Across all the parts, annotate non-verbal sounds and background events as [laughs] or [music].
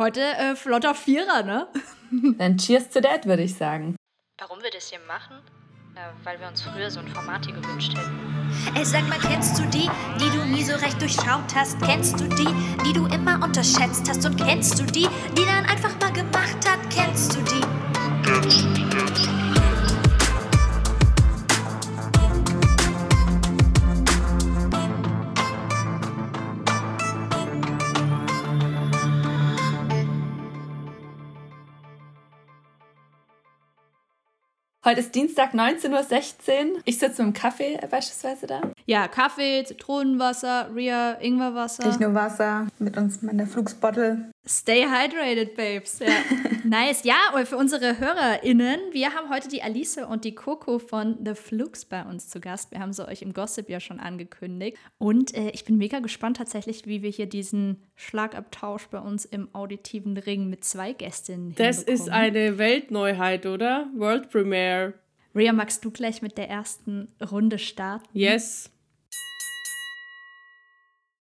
Heute äh, flotter Vierer, ne? [laughs] Dann cheers to that, würde ich sagen. Warum wir das hier machen? Ja, weil wir uns früher so ein Format hier gewünscht hätten. Ey, sag mal, kennst du die, die du nie so recht durchschaut hast? Kennst du die, die du immer unterschätzt hast? Und kennst du die, die dann einfach mal gemacht hat? Kennst du die? Kennst du Heute ist Dienstag 19.16 Uhr. Ich sitze mit dem Kaffee beispielsweise da. Ja, Kaffee, Zitronenwasser, Ria, Ingwerwasser. Ich nur Wasser mit uns meiner Flugsbottle. Stay hydrated, Babes. Ja. [laughs] nice. Ja, und für unsere HörerInnen, wir haben heute die Alice und die Coco von The Flukes bei uns zu Gast. Wir haben sie euch im Gossip ja schon angekündigt. Und äh, ich bin mega gespannt tatsächlich, wie wir hier diesen Schlagabtausch bei uns im auditiven Ring mit zwei Gästinnen Das ist eine Weltneuheit, oder? World Premiere. Ria, magst du gleich mit der ersten Runde starten? Yes.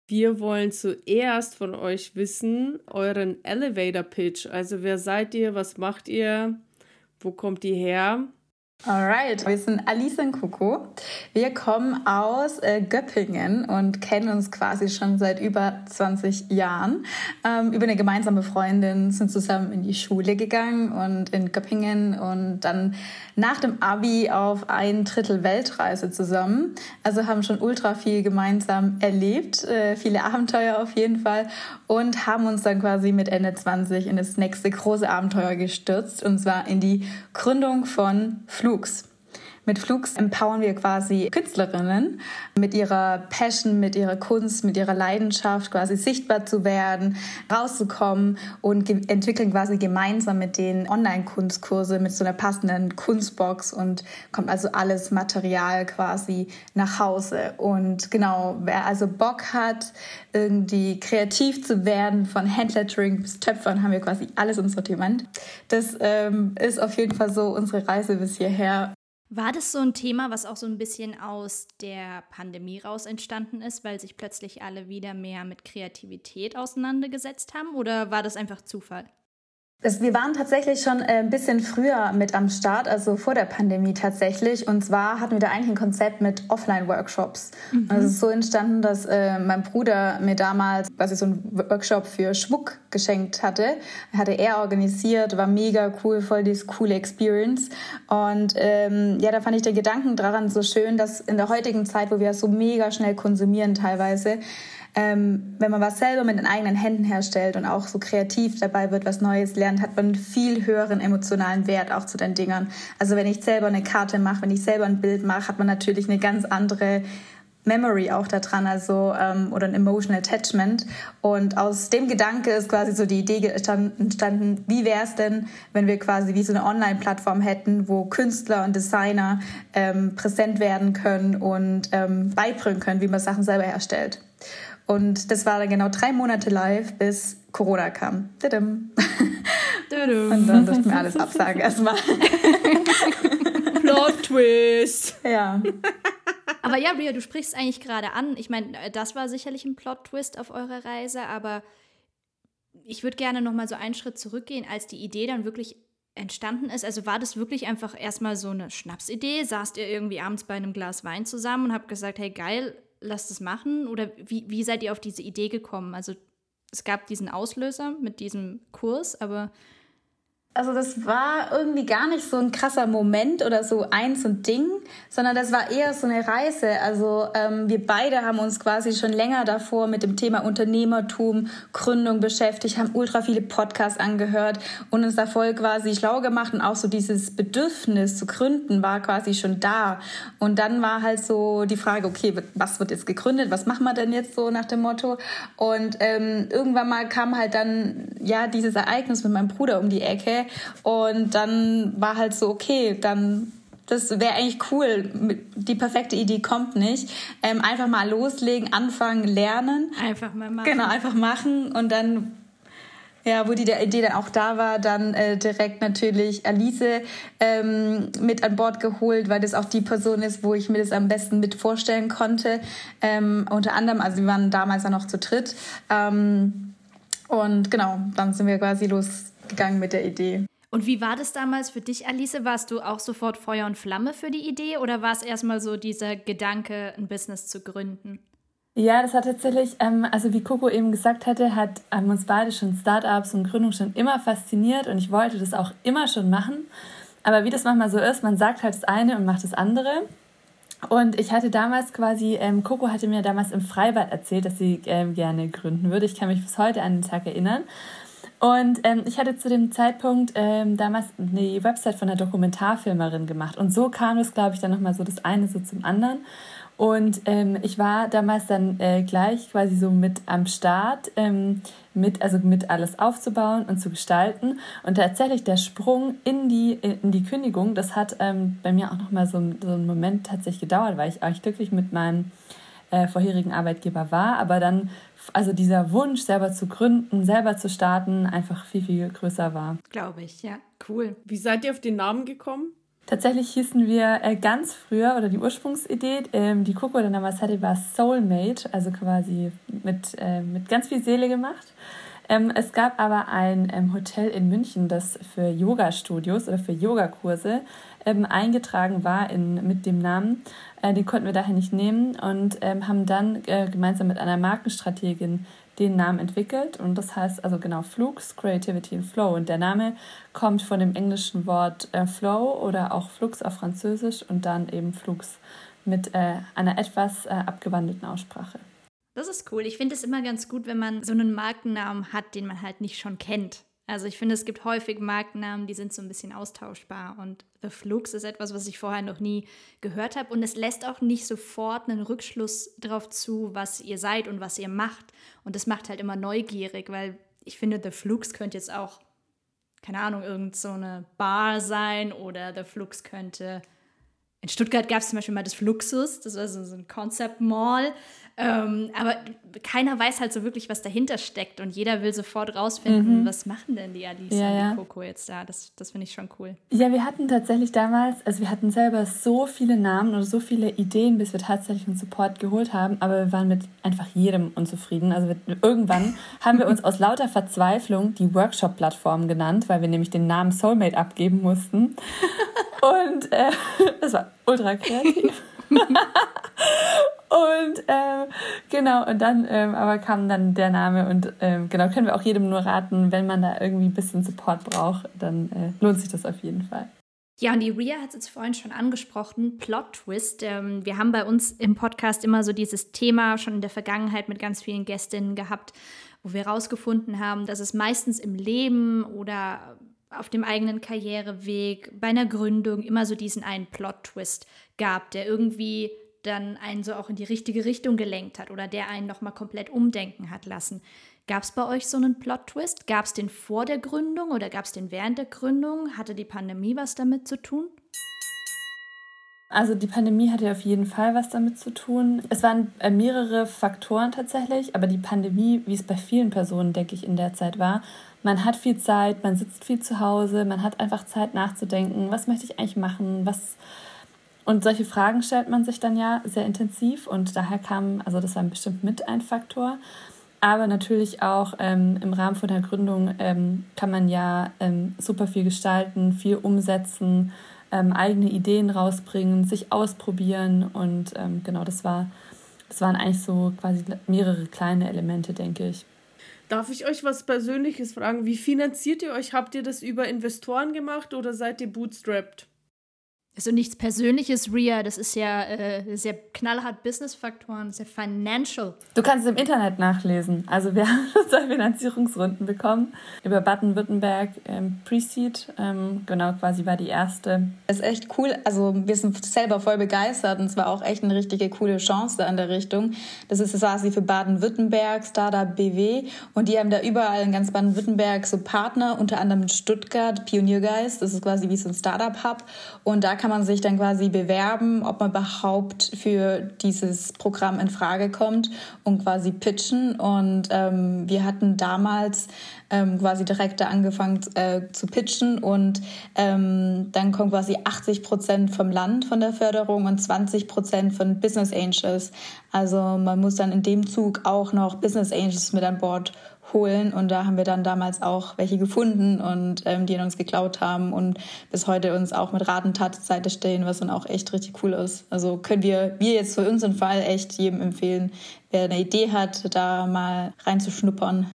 Wir wollen zuerst von euch wissen, euren Elevator Pitch. Also wer seid ihr, was macht ihr, wo kommt ihr her? Alright, wir sind Alice und Coco. Wir kommen aus äh, Göppingen und kennen uns quasi schon seit über 20 Jahren. Ähm, über eine gemeinsame Freundin sind zusammen in die Schule gegangen und in Göppingen und dann nach dem Abi auf ein Drittel Weltreise zusammen. Also haben schon ultra viel gemeinsam erlebt, äh, viele Abenteuer auf jeden Fall und haben uns dann quasi mit Ende 20 in das nächste große Abenteuer gestürzt und zwar in die Gründung von Flugs. Mit Flugs empowern wir quasi Künstlerinnen mit ihrer Passion, mit ihrer Kunst, mit ihrer Leidenschaft quasi sichtbar zu werden, rauszukommen und entwickeln quasi gemeinsam mit den Online-Kunstkurse mit so einer passenden Kunstbox und kommt also alles Material quasi nach Hause. Und genau, wer also Bock hat, irgendwie kreativ zu werden, von Handlettering bis Töpfern, haben wir quasi alles im Sortiment. Das ähm, ist auf jeden Fall so unsere Reise bis hierher. War das so ein Thema, was auch so ein bisschen aus der Pandemie raus entstanden ist, weil sich plötzlich alle wieder mehr mit Kreativität auseinandergesetzt haben? Oder war das einfach Zufall? Das, wir waren tatsächlich schon äh, ein bisschen früher mit am Start, also vor der Pandemie tatsächlich. Und zwar hatten wir da eigentlich ein Konzept mit Offline-Workshops. Mhm. Also es ist so entstanden, dass äh, mein Bruder mir damals quasi so einen Workshop für Schmuck geschenkt hatte. Hatte er organisiert, war mega cool, voll dieses coole Experience. Und ähm, ja, da fand ich den Gedanken daran so schön, dass in der heutigen Zeit, wo wir so mega schnell konsumieren teilweise, ähm, wenn man was selber mit den eigenen Händen herstellt und auch so kreativ dabei wird, was Neues lernt, hat man einen viel höheren emotionalen Wert auch zu den Dingern. Also wenn ich selber eine Karte mache, wenn ich selber ein Bild mache, hat man natürlich eine ganz andere Memory auch daran, also ähm, oder ein Emotional Attachment. Und aus dem Gedanke ist quasi so die Idee entstanden, wie wäre es denn, wenn wir quasi wie so eine Online-Plattform hätten, wo Künstler und Designer ähm, präsent werden können und ähm, beibringen können, wie man Sachen selber herstellt. Und das war dann genau drei Monate live, bis Corona kam. Und dann durften wir alles absagen erstmal. [laughs] Plot Twist. Ja. Aber ja, Ria, du sprichst eigentlich gerade an. Ich meine, das war sicherlich ein Plot-Twist auf eurer Reise, aber ich würde gerne noch mal so einen Schritt zurückgehen, als die Idee dann wirklich entstanden ist. Also war das wirklich einfach erstmal so eine Schnapsidee? Saßt ihr irgendwie abends bei einem Glas Wein zusammen und habt gesagt, hey geil, lasst es machen? Oder wie, wie seid ihr auf diese Idee gekommen? Also es gab diesen Auslöser mit diesem Kurs, aber also das war irgendwie gar nicht so ein krasser Moment oder so eins und Ding, sondern das war eher so eine Reise. Also ähm, wir beide haben uns quasi schon länger davor mit dem Thema Unternehmertum, Gründung beschäftigt, haben ultra viele Podcasts angehört und uns da voll quasi schlau gemacht und auch so dieses Bedürfnis zu gründen war quasi schon da. Und dann war halt so die Frage, okay, was wird jetzt gegründet? Was machen wir denn jetzt so nach dem Motto? Und ähm, irgendwann mal kam halt dann ja dieses Ereignis mit meinem Bruder um die Ecke und dann war halt so, okay, dann das wäre eigentlich cool. Die perfekte Idee kommt nicht. Ähm, einfach mal loslegen, anfangen, lernen. Einfach mal machen. Genau, einfach machen und dann ja, wo die Idee dann auch da war, dann äh, direkt natürlich Alice ähm, mit an Bord geholt, weil das auch die Person ist, wo ich mir das am besten mit vorstellen konnte. Ähm, unter anderem, also wir waren damals ja noch zu dritt. Ähm, Und genau, dann sind wir quasi losgegangen mit der Idee. Und wie war das damals für dich, Alice? Warst du auch sofort Feuer und Flamme für die Idee oder war es erstmal so dieser Gedanke, ein Business zu gründen? Ja, das hat tatsächlich, ähm, also wie Coco eben gesagt hatte, hat ähm, uns beide schon Startups und Gründung schon immer fasziniert und ich wollte das auch immer schon machen. Aber wie das manchmal so ist, man sagt halt das eine und macht das andere. Und ich hatte damals quasi, ähm, Coco hatte mir damals im Freibad erzählt, dass sie ähm, gerne gründen würde. Ich kann mich bis heute an den Tag erinnern. Und ähm, ich hatte zu dem Zeitpunkt ähm, damals eine Website von einer Dokumentarfilmerin gemacht. Und so kam es, glaube ich, dann nochmal so das eine so zum anderen. Und ähm, ich war damals dann äh, gleich quasi so mit am Start, ähm, mit, also mit alles aufzubauen und zu gestalten. Und tatsächlich der Sprung in die, in die Kündigung, das hat ähm, bei mir auch nochmal so, so einen Moment tatsächlich gedauert, weil ich eigentlich glücklich mit meinem äh, vorherigen Arbeitgeber war, aber dann also dieser Wunsch, selber zu gründen, selber zu starten, einfach viel, viel größer war. Glaube ich, ja. Cool. Wie seid ihr auf den Namen gekommen? Tatsächlich hießen wir äh, ganz früher, oder die Ursprungsidee, ähm, die Coco dann damals hatte, war Soulmate, also quasi mit, äh, mit ganz viel Seele gemacht. Ähm, es gab aber ein ähm, Hotel in München, das für Yoga-Studios oder für Yogakurse ähm, eingetragen war in, mit dem Namen. Äh, den konnten wir daher nicht nehmen und ähm, haben dann äh, gemeinsam mit einer Markenstrategin den Namen entwickelt und das heißt also genau Flux, Creativity and Flow und der Name kommt von dem englischen Wort äh, Flow oder auch Flux auf Französisch und dann eben Flux mit äh, einer etwas äh, abgewandelten Aussprache. Das ist cool. Ich finde es immer ganz gut, wenn man so einen Markennamen hat, den man halt nicht schon kennt. Also ich finde, es gibt häufig Markennamen, die sind so ein bisschen austauschbar. Und The Flux ist etwas, was ich vorher noch nie gehört habe. Und es lässt auch nicht sofort einen Rückschluss darauf zu, was ihr seid und was ihr macht. Und das macht halt immer neugierig, weil ich finde, The Flux könnte jetzt auch, keine Ahnung, irgend so eine Bar sein oder The Flux könnte. In Stuttgart gab es zum Beispiel mal das Fluxus, das war so ein Concept Mall. Ähm, aber keiner weiß halt so wirklich, was dahinter steckt und jeder will sofort rausfinden, mhm. was machen denn die Alice ja, und die Coco jetzt da. Das, das finde ich schon cool. Ja, wir hatten tatsächlich damals, also wir hatten selber so viele Namen oder so viele Ideen, bis wir tatsächlich einen Support geholt haben, aber wir waren mit einfach jedem unzufrieden. Also wir, irgendwann [laughs] haben wir uns aus lauter Verzweiflung die Workshop-Plattform genannt, weil wir nämlich den Namen Soulmate abgeben mussten. [laughs] Und äh, [laughs] das war ultra kreativ. und äh, genau, und dann ähm, aber kam dann der Name und ähm, genau, können wir auch jedem nur raten, wenn man da irgendwie ein bisschen Support braucht, dann äh, lohnt sich das auf jeden Fall. Ja, und die Ria hat es jetzt vorhin schon angesprochen, Plot Twist. Ähm, wir haben bei uns im Podcast immer so dieses Thema schon in der Vergangenheit mit ganz vielen Gästinnen gehabt, wo wir herausgefunden haben, dass es meistens im Leben oder auf dem eigenen Karriereweg, bei einer Gründung immer so diesen einen Plot-Twist gab, der irgendwie dann einen so auch in die richtige Richtung gelenkt hat oder der einen nochmal komplett umdenken hat lassen. Gab es bei euch so einen Plot-Twist? Gab es den vor der Gründung oder gab es den während der Gründung? Hatte die Pandemie was damit zu tun? Also die Pandemie hatte auf jeden Fall was damit zu tun. Es waren äh, mehrere Faktoren tatsächlich, aber die Pandemie, wie es bei vielen Personen, denke ich, in der Zeit war, man hat viel Zeit, man sitzt viel zu Hause, man hat einfach Zeit nachzudenken, was möchte ich eigentlich machen, was und solche Fragen stellt man sich dann ja sehr intensiv und daher kam, also das war bestimmt mit ein Faktor. Aber natürlich auch ähm, im Rahmen von der Gründung ähm, kann man ja ähm, super viel gestalten, viel umsetzen, ähm, eigene Ideen rausbringen, sich ausprobieren und ähm, genau, das war, das waren eigentlich so quasi mehrere kleine Elemente, denke ich. Darf ich euch was Persönliches fragen? Wie finanziert ihr euch? Habt ihr das über Investoren gemacht oder seid ihr bootstrapped? Also nichts Persönliches, Ria, das ist ja äh, sehr knallhart Business-Faktoren, sehr financial. Du kannst es im Internet nachlesen. Also wir [laughs] haben zwei Finanzierungsrunden bekommen über Baden-Württemberg ähm, Pre-Seed. Ähm, genau, quasi war die erste. Das ist echt cool. Also wir sind selber voll begeistert und es war auch echt eine richtige coole Chance an der Richtung. Das ist quasi für Baden-Württemberg, Startup BW und die haben da überall in ganz Baden-Württemberg so Partner, unter anderem in Stuttgart, Pioniergeist. Das ist quasi wie so ein Startup-Hub und da kann kann man sich dann quasi bewerben, ob man überhaupt für dieses Programm in Frage kommt und quasi pitchen. Und ähm, wir hatten damals ähm, quasi direkt da angefangen äh, zu pitchen und ähm, dann kommen quasi 80 Prozent vom Land von der Förderung und 20 Prozent von Business Angels. Also man muss dann in dem Zug auch noch Business Angels mit an Bord holen. Und da haben wir dann damals auch welche gefunden und ähm, die uns geklaut haben und bis heute uns auch mit Rat und Tat zur Seite stehen, was dann auch echt richtig cool ist. Also können wir, wir jetzt für unseren Fall echt jedem empfehlen, wer eine Idee hat, da mal reinzuschnuppern.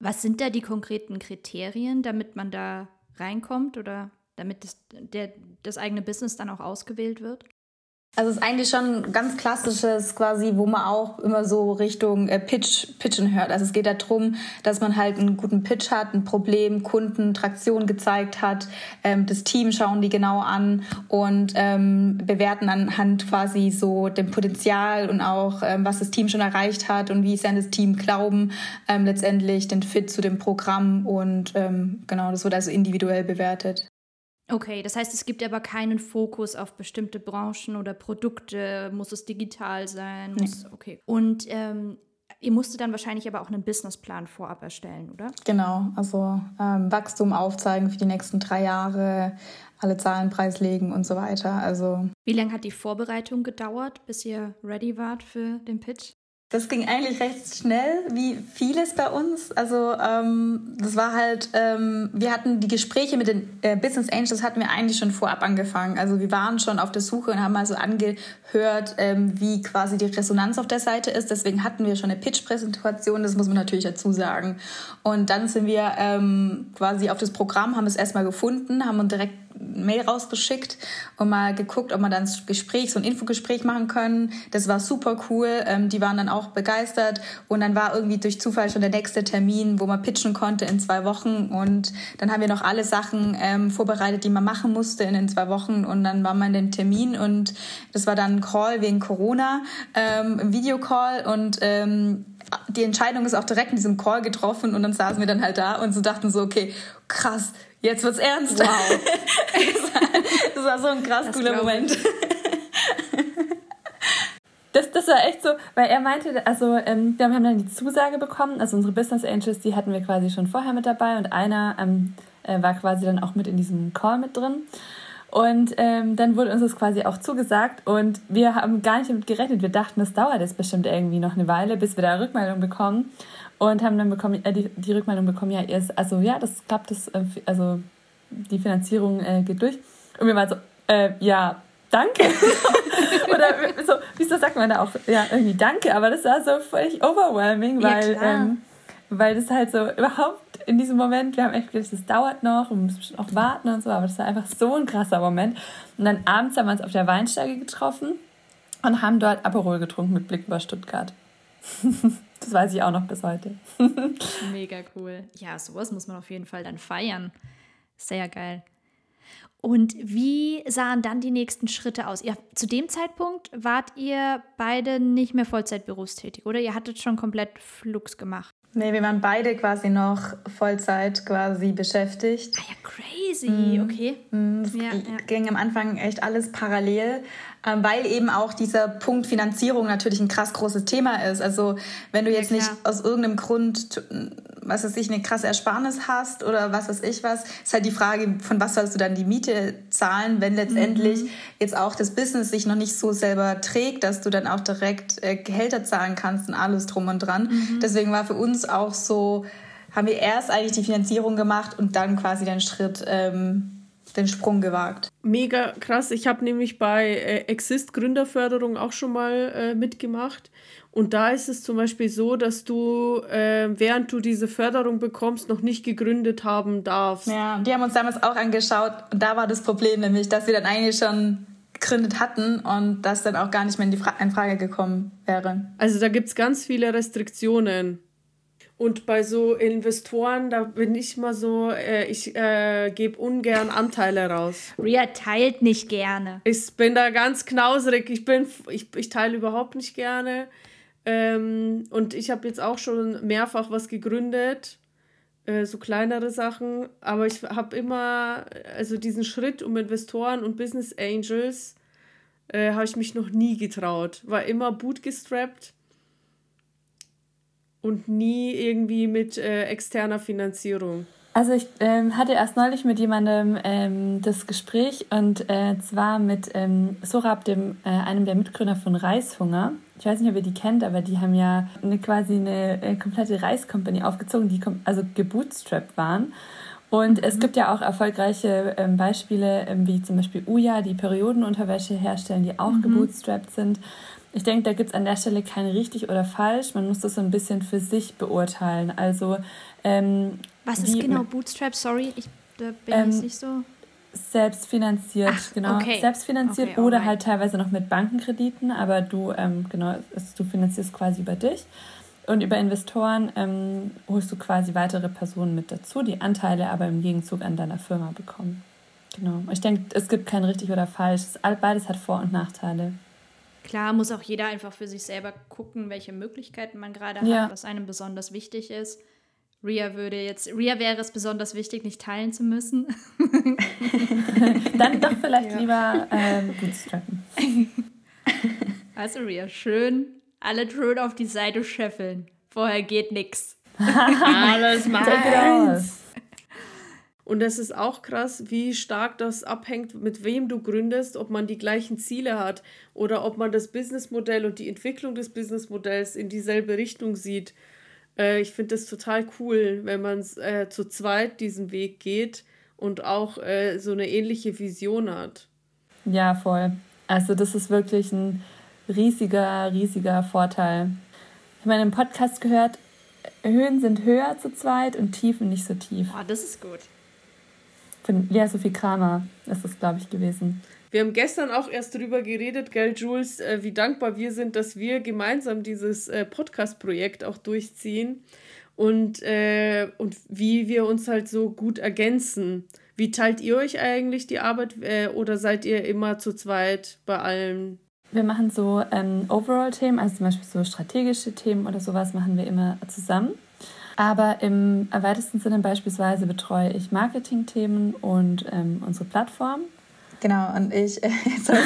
Was sind da die konkreten Kriterien, damit man da reinkommt oder damit das, der, das eigene Business dann auch ausgewählt wird? Also es ist eigentlich schon ganz klassisches quasi, wo man auch immer so Richtung äh, Pitch, Pitchen hört. Also es geht darum, dass man halt einen guten Pitch hat, ein Problem, Kunden, Traktion gezeigt hat. Ähm, das Team schauen die genau an und ähm, bewerten anhand quasi so dem Potenzial und auch, ähm, was das Team schon erreicht hat und wie sie an das Team glauben, ähm, letztendlich den Fit zu dem Programm und ähm, genau, das wird also individuell bewertet. Okay, das heißt, es gibt aber keinen Fokus auf bestimmte Branchen oder Produkte. Muss es digital sein? Muss, nee. Okay. Und ähm, ihr musstet dann wahrscheinlich aber auch einen Businessplan vorab erstellen, oder? Genau, also ähm, Wachstum aufzeigen für die nächsten drei Jahre, alle Zahlen preislegen und so weiter. Also wie lange hat die Vorbereitung gedauert, bis ihr ready wart für den Pitch? Das ging eigentlich recht schnell, wie vieles bei uns. Also ähm, das war halt, ähm, wir hatten die Gespräche mit den äh, Business Angels hatten wir eigentlich schon vorab angefangen. Also wir waren schon auf der Suche und haben also angehört, ähm, wie quasi die Resonanz auf der Seite ist. Deswegen hatten wir schon eine Pitch-Präsentation, das muss man natürlich dazu sagen. Und dann sind wir ähm, quasi auf das Programm, haben es erstmal gefunden, haben uns direkt Mail rausgeschickt und mal geguckt, ob wir dann ein Gespräch, so ein Infogespräch machen können. Das war super cool. Ähm, die waren dann auch begeistert. Und dann war irgendwie durch Zufall schon der nächste Termin, wo man pitchen konnte in zwei Wochen. Und dann haben wir noch alle Sachen ähm, vorbereitet, die man machen musste in den zwei Wochen. Und dann war man in den Termin und das war dann ein Call wegen Corona, ähm, Videocall und ähm, die Entscheidung ist auch direkt in diesem Call getroffen und dann saßen wir dann halt da und so dachten so, okay, krass, jetzt wird's ernst. Wow. [laughs] das, war, so ein krass das cooler Moment. Das, das war echt so, weil er meinte, also ähm, wir haben dann die Zusage bekommen, also unsere Business Angels, die hatten wir quasi schon vorher mit dabei und einer ähm, äh, war quasi dann auch mit in diesem Call mit drin. Und ähm, dann wurde uns das quasi auch zugesagt und wir haben gar nicht damit gerechnet. Wir dachten, das dauert jetzt bestimmt irgendwie noch eine Weile, bis wir da Rückmeldung bekommen und haben dann bekommen, äh, die, die Rückmeldung bekommen, ja, ihr ist, also ja, das klappt, das, äh, also die Finanzierung äh, geht durch. Und wir waren so, äh, ja, danke. [laughs] Oder so, wieso sagt man da auch, ja, irgendwie danke, aber das war so völlig overwhelming, weil, ja, ähm, weil das halt so überhaupt in diesem Moment, wir haben echt gedacht, das dauert noch und müssen auch warten und so, aber das war einfach so ein krasser Moment. Und dann abends haben wir uns auf der Weinsteige getroffen und haben dort Aperol getrunken mit Blick über Stuttgart. [laughs] Das weiß ich auch noch bis heute. [laughs] Mega cool. Ja, sowas muss man auf jeden Fall dann feiern. Sehr geil. Und wie sahen dann die nächsten Schritte aus? Ihr, zu dem Zeitpunkt wart ihr beide nicht mehr Vollzeit berufstätig, oder? Ihr hattet schon komplett Flux gemacht. Nee, wir waren beide quasi noch Vollzeit quasi beschäftigt. Ah ja, crazy, mm. okay. Mm, es ja, ging ja. am Anfang echt alles parallel, weil eben auch dieser Punkt Finanzierung natürlich ein krass großes Thema ist. Also wenn du jetzt ja, nicht aus irgendeinem Grund was weiß ich, eine krasse Ersparnis hast oder was weiß ich was, ist halt die Frage, von was sollst du dann die Miete zahlen, wenn letztendlich mhm. jetzt auch das Business sich noch nicht so selber trägt, dass du dann auch direkt äh, Gehälter zahlen kannst und alles drum und dran. Mhm. Deswegen war für uns auch so, haben wir erst eigentlich die Finanzierung gemacht und dann quasi den Schritt, ähm, den Sprung gewagt. Mega krass. Ich habe nämlich bei äh, Exist Gründerförderung auch schon mal äh, mitgemacht. Und da ist es zum Beispiel so, dass du, äh, während du diese Förderung bekommst, noch nicht gegründet haben darfst. Ja, die haben uns damals auch angeschaut und da war das Problem nämlich, dass wir dann eigentlich schon gegründet hatten und das dann auch gar nicht mehr in, die Fra in Frage gekommen wäre. Also da gibt es ganz viele Restriktionen. Und bei so Investoren, da bin ich mal so, äh, ich äh, gebe ungern Anteile raus. Ria teilt nicht gerne. Ich bin da ganz knauserig. Ich, bin, ich, ich teile überhaupt nicht gerne. Ähm, und ich habe jetzt auch schon mehrfach was gegründet, äh, so kleinere Sachen. Aber ich habe immer, also diesen Schritt um Investoren und Business Angels, äh, habe ich mich noch nie getraut. War immer bootgestrappt und nie irgendwie mit äh, externer Finanzierung. Also ich ähm, hatte erst neulich mit jemandem ähm, das Gespräch und äh, zwar mit ähm, Sorab, dem, äh, einem der Mitgründer von Reishunger. Ich weiß nicht, ob ihr die kennt, aber die haben ja eine, quasi eine, äh, komplette Reiscompany aufgezogen, die also gebootstrapped waren. Und es mhm. gibt ja auch erfolgreiche ähm, Beispiele, ähm, wie zum Beispiel Uja, die Periodenunterwäsche herstellen, die auch mhm. gebootstrapped sind. Ich denke, da gibt es an der Stelle kein richtig oder falsch. Man muss das so ein bisschen für sich beurteilen. Also ähm, was ist genau Bootstrap? Sorry, ich da bin ähm, jetzt nicht so. Selbstfinanziert, Ach, genau. Okay. Selbstfinanziert okay, oder halt teilweise noch mit Bankenkrediten, aber du, ähm, genau, du finanzierst quasi über dich. Und über Investoren ähm, holst du quasi weitere Personen mit dazu, die Anteile aber im Gegenzug an deiner Firma bekommen. Genau. Ich denke, es gibt kein richtig oder falsch. Beides hat Vor- und Nachteile. Klar, muss auch jeder einfach für sich selber gucken, welche Möglichkeiten man gerade ja. hat, was einem besonders wichtig ist. Ria würde jetzt, Ria wäre es besonders wichtig, nicht teilen zu müssen. [laughs] Dann doch vielleicht ja. lieber ähm, Bootstrappen. [laughs] Also Ria, schön alle schön auf die Seite scheffeln. Vorher geht nix. [laughs] Alles meins. Und das ist auch krass, wie stark das abhängt, mit wem du gründest, ob man die gleichen Ziele hat oder ob man das Businessmodell und die Entwicklung des Businessmodells in dieselbe Richtung sieht. Äh, ich finde das total cool, wenn man äh, zu zweit diesen Weg geht und auch äh, so eine ähnliche Vision hat. Ja, voll. Also das ist wirklich ein riesiger, riesiger Vorteil. Ich habe in einem Podcast gehört, Höhen sind höher zu zweit und Tiefen nicht so tief. Oh, das ist gut. Von Lea Sophie Kramer ist das, glaube ich, gewesen. Wir haben gestern auch erst darüber geredet, gell, Jules, äh, wie dankbar wir sind, dass wir gemeinsam dieses äh, Podcast-Projekt auch durchziehen und, äh, und wie wir uns halt so gut ergänzen. Wie teilt ihr euch eigentlich die Arbeit äh, oder seid ihr immer zu zweit bei allem? Wir machen so ähm, Overall-Themen, also zum Beispiel so strategische Themen oder sowas machen wir immer zusammen. Aber im weitesten Sinne beispielsweise betreue ich Marketing-Themen und ähm, unsere Plattform. Genau, und ich, äh, [laughs] sorry,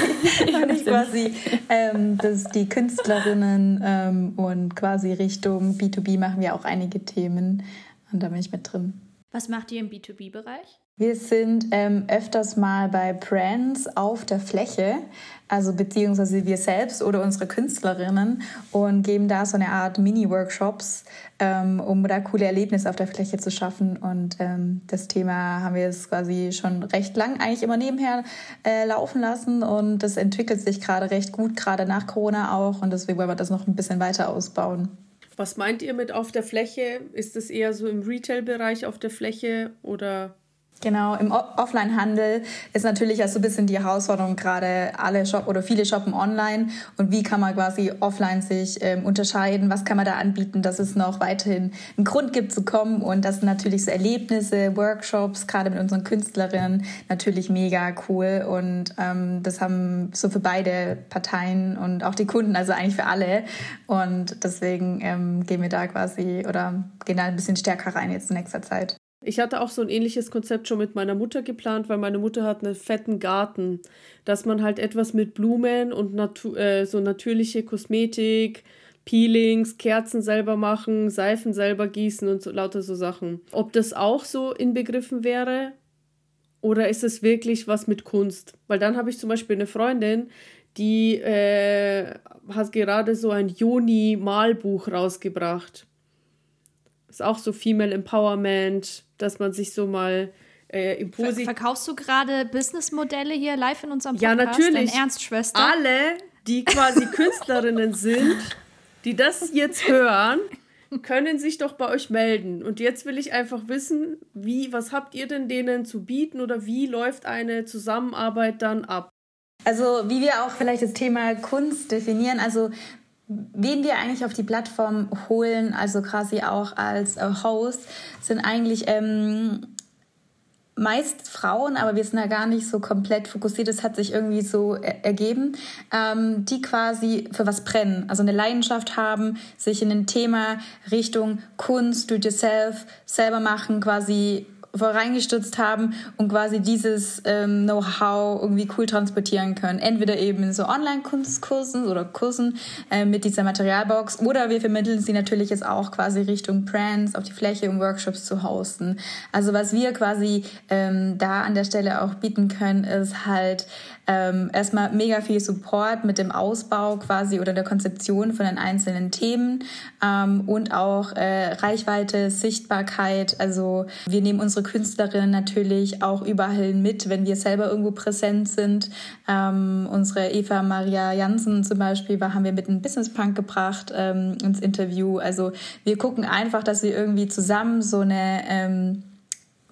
und [laughs] ich quasi ähm, das, die Künstlerinnen ähm, und quasi Richtung B2B machen wir auch einige Themen und da bin ich mit drin. Was macht ihr im B2B-Bereich? Wir sind ähm, öfters mal bei Brands auf der Fläche, also beziehungsweise wir selbst oder unsere Künstlerinnen und geben da so eine Art Mini-Workshops, ähm, um da coole Erlebnisse auf der Fläche zu schaffen. Und ähm, das Thema haben wir jetzt quasi schon recht lang eigentlich immer nebenher äh, laufen lassen und das entwickelt sich gerade recht gut, gerade nach Corona auch und deswegen wollen wir das noch ein bisschen weiter ausbauen. Was meint ihr mit auf der Fläche? Ist es eher so im Retail-Bereich auf der Fläche oder Genau, im Offline-Handel ist natürlich also ein bisschen die Herausforderung gerade alle Shop oder viele shoppen online. Und wie kann man quasi offline sich ähm, unterscheiden, was kann man da anbieten, dass es noch weiterhin einen Grund gibt zu kommen? Und das sind natürlich so Erlebnisse, Workshops, gerade mit unseren Künstlerinnen natürlich mega cool. Und ähm, das haben so für beide Parteien und auch die Kunden, also eigentlich für alle. Und deswegen ähm, gehen wir da quasi oder gehen da ein bisschen stärker rein jetzt in nächster Zeit. Ich hatte auch so ein ähnliches Konzept schon mit meiner Mutter geplant, weil meine Mutter hat einen fetten Garten, dass man halt etwas mit Blumen und natu äh, so natürliche Kosmetik, Peelings, Kerzen selber machen, Seifen selber gießen und so, lauter so Sachen. Ob das auch so inbegriffen wäre oder ist es wirklich was mit Kunst? Weil dann habe ich zum Beispiel eine Freundin, die äh, hat gerade so ein Joni-Malbuch rausgebracht. Ist auch so Female Empowerment, dass man sich so mal äh, im Posit Verkaufst du gerade Businessmodelle hier live in unserem Podcast? Ja, natürlich. Ernst, Schwester? Alle, die quasi Künstlerinnen sind, die das jetzt hören, können sich doch bei euch melden. Und jetzt will ich einfach wissen, wie, was habt ihr denn denen zu bieten oder wie läuft eine Zusammenarbeit dann ab? Also wie wir auch vielleicht das Thema Kunst definieren. Also wen wir eigentlich auf die Plattform holen, also quasi auch als äh, Host, sind eigentlich ähm, meist Frauen, aber wir sind da gar nicht so komplett fokussiert. Es hat sich irgendwie so er ergeben, ähm, die quasi für was brennen, also eine Leidenschaft haben, sich in ein Thema Richtung Kunst, do it yourself, selber machen, quasi reingestürzt haben und quasi dieses ähm, Know-how irgendwie cool transportieren können. Entweder eben in so Online-Kunstkursen oder Kursen äh, mit dieser Materialbox oder wir vermitteln sie natürlich jetzt auch quasi Richtung Brands auf die Fläche, um Workshops zu hosten. Also was wir quasi ähm, da an der Stelle auch bieten können, ist halt ähm, erstmal mega viel Support mit dem Ausbau quasi oder der Konzeption von den einzelnen Themen ähm, und auch äh, Reichweite, Sichtbarkeit. Also wir nehmen unsere Künstlerinnen natürlich auch überall mit, wenn wir selber irgendwo präsent sind. Ähm, unsere Eva Maria Jansen zum Beispiel war, haben wir mit einem Business Punk gebracht ähm, ins Interview. Also wir gucken einfach, dass wir irgendwie zusammen so eine ähm,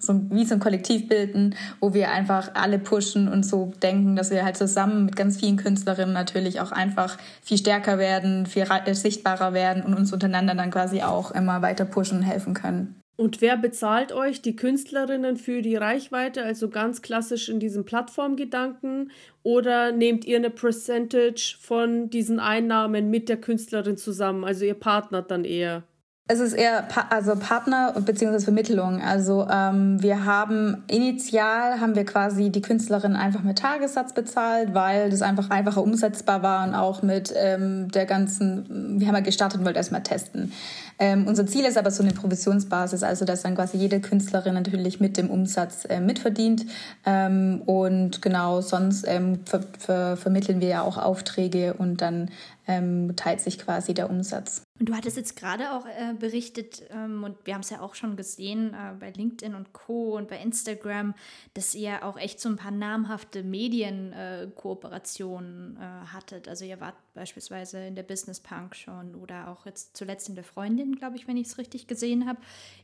so wie so ein Kollektiv bilden, wo wir einfach alle pushen und so denken, dass wir halt zusammen mit ganz vielen Künstlerinnen natürlich auch einfach viel stärker werden, viel sichtbarer werden und uns untereinander dann quasi auch immer weiter pushen und helfen können. Und wer bezahlt euch die Künstlerinnen für die Reichweite, also ganz klassisch in diesem Plattformgedanken? Oder nehmt ihr eine Percentage von diesen Einnahmen mit der Künstlerin zusammen? Also ihr partnert dann eher? Es ist eher pa also Partner bzw. Vermittlung. Also ähm, wir haben initial haben wir quasi die Künstlerin einfach mit Tagessatz bezahlt, weil das einfach einfacher umsetzbar war und auch mit ähm, der ganzen, wir haben ja gestartet und wollten erstmal testen. Ähm, unser Ziel ist aber so eine Provisionsbasis, also dass dann quasi jede Künstlerin natürlich mit dem Umsatz äh, mitverdient. Ähm, und genau, sonst ähm, ver ver vermitteln wir ja auch Aufträge und dann ähm, teilt sich quasi der Umsatz. Und du hattest jetzt gerade auch äh, berichtet, ähm, und wir haben es ja auch schon gesehen äh, bei LinkedIn und Co. und bei Instagram, dass ihr auch echt so ein paar namhafte Medienkooperationen äh, hattet. Also ihr wart beispielsweise in der Business Punk schon oder auch jetzt zuletzt in der Freundin, glaube ich, wenn ich es richtig gesehen habe.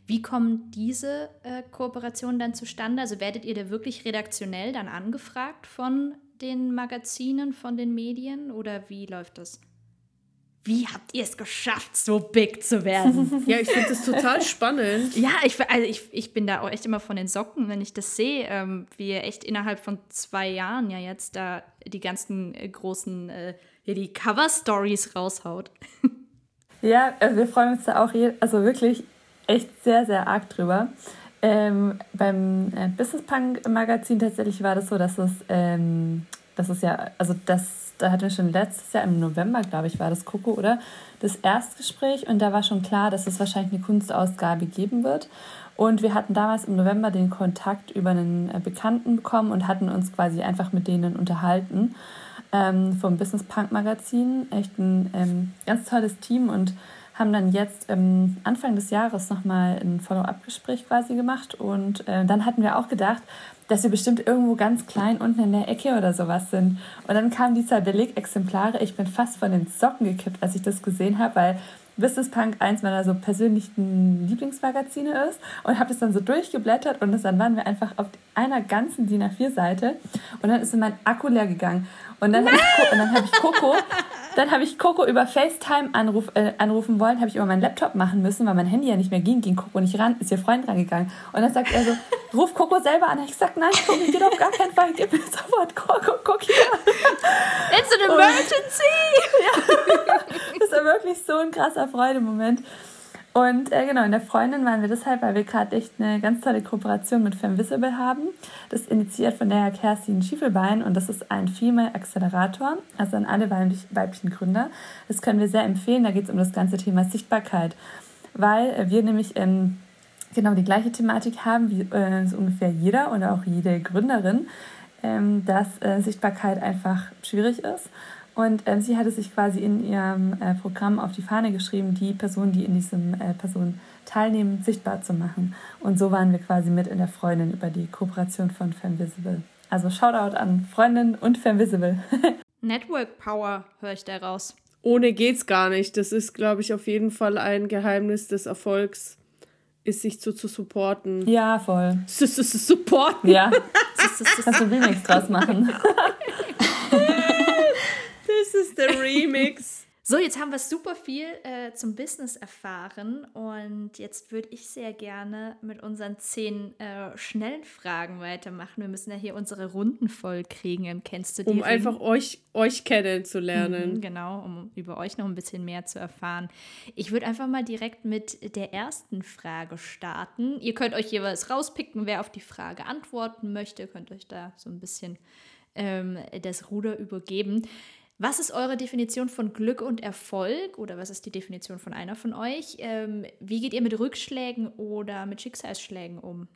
Wie kommen diese äh, Kooperationen dann zustande? Also werdet ihr da wirklich redaktionell dann angefragt von den Magazinen, von den Medien oder wie läuft das? Wie habt ihr es geschafft, so big zu werden? [laughs] ja, ich finde das total spannend. ja, ich, also ich, ich bin da auch echt immer von den Socken, wenn ich das sehe, ähm, wie ihr echt innerhalb von zwei Jahren ja jetzt da die ganzen äh, großen, äh, ja, die Cover-Stories raushaut. [laughs] ja, also wir freuen uns da auch, je, also wirklich echt sehr, sehr arg drüber. Ähm, beim äh, Business Punk Magazin tatsächlich war das so, dass es, ähm, das ist ja, also das da hatten wir schon letztes Jahr im November, glaube ich, war das Coco, oder? Das Erstgespräch und da war schon klar, dass es wahrscheinlich eine Kunstausgabe geben wird. Und wir hatten damals im November den Kontakt über einen äh, Bekannten bekommen und hatten uns quasi einfach mit denen unterhalten ähm, vom Business Punk Magazin. Echt ein ähm, ganz tolles Team und haben dann jetzt ähm, Anfang des Jahres nochmal ein Follow-up-Gespräch quasi gemacht. Und äh, dann hatten wir auch gedacht, dass wir bestimmt irgendwo ganz klein unten in der Ecke oder sowas sind. Und dann kamen diese Belegexemplare. Ich bin fast von den Socken gekippt, als ich das gesehen habe, weil Business Punk eins meiner so persönlichen Lieblingsmagazine ist und habe das dann so durchgeblättert und dann waren wir einfach auf einer ganzen DIN A4-Seite und dann ist mein Akku leer gegangen. Und dann habe ich, hab ich Coco, dann habe ich Coco über FaceTime anruf, äh, anrufen wollen, habe ich über meinen Laptop machen müssen, weil mein Handy ja nicht mehr ging, ging Coco nicht ran, ist ihr Freund rangegangen. Und dann sagt er so, ruf Coco selber an. Ich gesagt, nein, Coco, geht auf gar keinen Fall, gib mir sofort Coco, guck hier. It's an emergency! Und, [laughs] ja, das war wirklich so ein krasser Freudemoment. Und äh, genau, in der Freundin waren wir deshalb, weil wir gerade echt eine ganz tolle Kooperation mit Femvisible haben. Das ist initiiert von der Kerstin Schiefelbein und das ist ein Female Accelerator, also an alle weiblichen Gründer. Das können wir sehr empfehlen. Da geht es um das ganze Thema Sichtbarkeit, weil wir nämlich ähm, genau die gleiche Thematik haben wie äh, so ungefähr jeder oder auch jede Gründerin, ähm, dass äh, Sichtbarkeit einfach schwierig ist und ähm, sie hatte sich quasi in ihrem äh, Programm auf die Fahne geschrieben, die Personen, die in diesem äh, Person teilnehmen, sichtbar zu machen. Und so waren wir quasi mit in der Freundin über die Kooperation von Femvisible. Also Shoutout an Freundin und Femvisible. [laughs] Network Power höre ich da raus. Ohne geht's gar nicht. Das ist, glaube ich, auf jeden Fall ein Geheimnis des Erfolgs, ist sich zu, zu supporten. Ja, voll. supporten? Ja. Kannst du Remix draus machen. [laughs] This is the Remix. [laughs] So, jetzt haben wir super viel äh, zum Business erfahren und jetzt würde ich sehr gerne mit unseren zehn äh, schnellen Fragen weitermachen. Wir müssen ja hier unsere Runden voll kriegen. Kennst du die? Um Ring? einfach euch, euch kennenzulernen. Mhm, genau, um über euch noch ein bisschen mehr zu erfahren. Ich würde einfach mal direkt mit der ersten Frage starten. Ihr könnt euch jeweils rauspicken, wer auf die Frage antworten möchte. Ihr könnt euch da so ein bisschen ähm, das Ruder übergeben. Was ist eure Definition von Glück und Erfolg oder was ist die Definition von einer von euch? Ähm, wie geht ihr mit Rückschlägen oder mit Schicksalsschlägen um?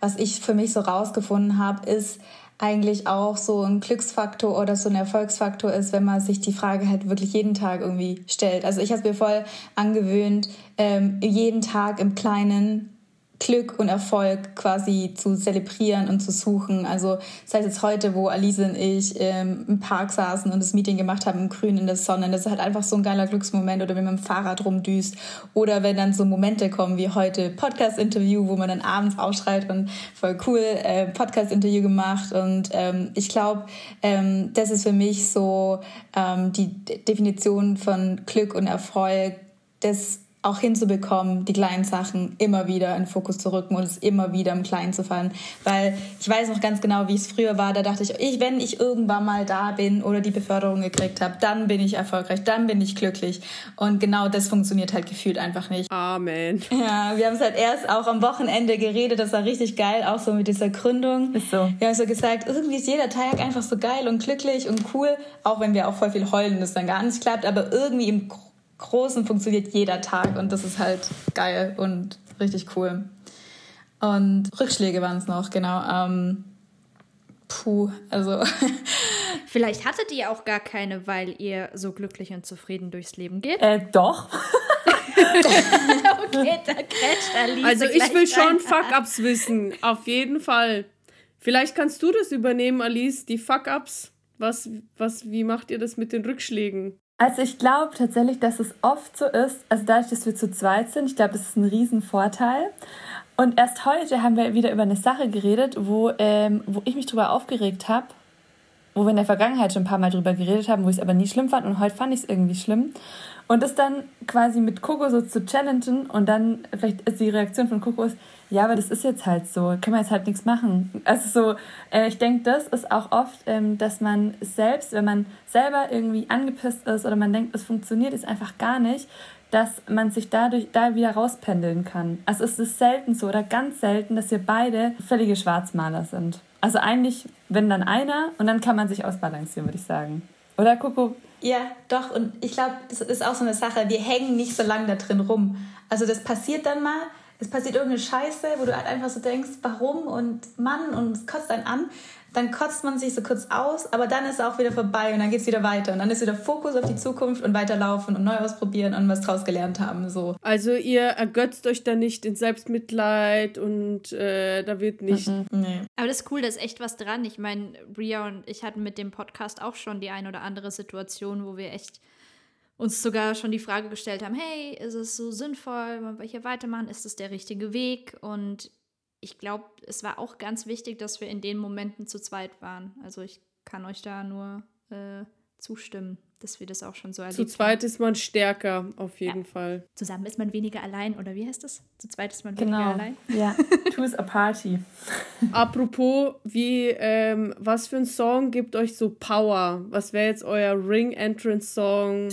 Was ich für mich so rausgefunden habe, ist eigentlich auch so ein Glücksfaktor oder so ein Erfolgsfaktor ist, wenn man sich die Frage halt wirklich jeden Tag irgendwie stellt. Also ich habe mir voll angewöhnt, ähm, jeden Tag im Kleinen Glück und Erfolg quasi zu zelebrieren und zu suchen. Also das heißt jetzt heute, wo Alice und ich ähm, im Park saßen und das Meeting gemacht haben im Grün in der Sonne, das ist halt einfach so ein geiler Glücksmoment oder wenn man mit dem Fahrrad rumdüst oder wenn dann so Momente kommen wie heute Podcast-Interview, wo man dann abends aufschreit und voll cool äh, Podcast-Interview gemacht und ähm, ich glaube, ähm, das ist für mich so ähm, die Definition von Glück und Erfolg, das auch hinzubekommen, die kleinen Sachen immer wieder in den Fokus zu rücken und es immer wieder im Kleinen zu fallen. Weil ich weiß noch ganz genau, wie es früher war. Da dachte ich, ich, wenn ich irgendwann mal da bin oder die Beförderung gekriegt habe, dann bin ich erfolgreich, dann bin ich glücklich. Und genau das funktioniert halt gefühlt einfach nicht. Amen. Ja, wir haben es halt erst auch am Wochenende geredet. Das war richtig geil, auch so mit dieser Gründung. Ist so. Wir haben so gesagt, irgendwie ist jeder Tag einfach so geil und glücklich und cool, auch wenn wir auch voll viel heulen, das dann gar nicht klappt, aber irgendwie im Großen funktioniert jeder Tag und das ist halt geil und richtig cool. Und Rückschläge waren es noch, genau. Ähm, puh, also. [laughs] Vielleicht hattet ihr auch gar keine, weil ihr so glücklich und zufrieden durchs Leben geht. Äh, doch. [laughs] [laughs] okay, da grätscht Alice Also ich will schon. Fuck-Ups wissen. Auf jeden Fall. Vielleicht kannst du das übernehmen, Alice, die Fuck-Ups. Was, was, wie macht ihr das mit den Rückschlägen? Also ich glaube tatsächlich, dass es oft so ist, also dadurch, dass wir zu zweit sind, ich glaube, es ist ein Riesenvorteil. Und erst heute haben wir wieder über eine Sache geredet, wo, ähm, wo ich mich drüber aufgeregt habe, wo wir in der Vergangenheit schon ein paar Mal drüber geredet haben, wo ich es aber nie schlimm fand und heute fand ich es irgendwie schlimm. Und das dann quasi mit Coco so zu challengen und dann vielleicht ist die Reaktion von Coco ist, ja, aber das ist jetzt halt so, können wir jetzt halt nichts machen. Also so, äh, ich denke, das ist auch oft, ähm, dass man selbst, wenn man selber irgendwie angepisst ist oder man denkt, es funktioniert jetzt einfach gar nicht, dass man sich dadurch da wieder rauspendeln kann. Also es ist selten so oder ganz selten, dass wir beide völlige Schwarzmaler sind. Also eigentlich, wenn dann einer und dann kann man sich ausbalancieren, würde ich sagen. Oder Coco? Ja, doch. Und ich glaube, das ist auch so eine Sache. Wir hängen nicht so lange da drin rum. Also das passiert dann mal. Es passiert irgendeine Scheiße, wo du halt einfach so denkst, warum und Mann und es kotzt einen an. Dann kotzt man sich so kurz aus, aber dann ist es auch wieder vorbei und dann geht's wieder weiter. Und dann ist wieder Fokus auf die Zukunft und weiterlaufen und neu ausprobieren und was draus gelernt haben. So. Also ihr ergötzt euch da nicht in Selbstmitleid und äh, da wird nicht. Nee. Aber das ist cool, da ist echt was dran. Ich meine, Bria und ich hatten mit dem Podcast auch schon die ein oder andere Situation, wo wir echt uns sogar schon die Frage gestellt haben, hey, ist es so sinnvoll, wollen wir hier weitermachen, ist es der richtige Weg? Und ich glaube, es war auch ganz wichtig, dass wir in den Momenten zu zweit waren. Also ich kann euch da nur äh, zustimmen, dass wir das auch schon so erlebt Zu haben. zweit ist man stärker, auf jeden Fall. Zusammen ist man weniger allein, oder wie heißt das? Zu zweit ist man weniger Genau. allein. Ja. [laughs] Two's a party. Apropos, wie, ähm, was für ein Song gibt euch so Power? Was wäre jetzt euer Ring Entrance Song?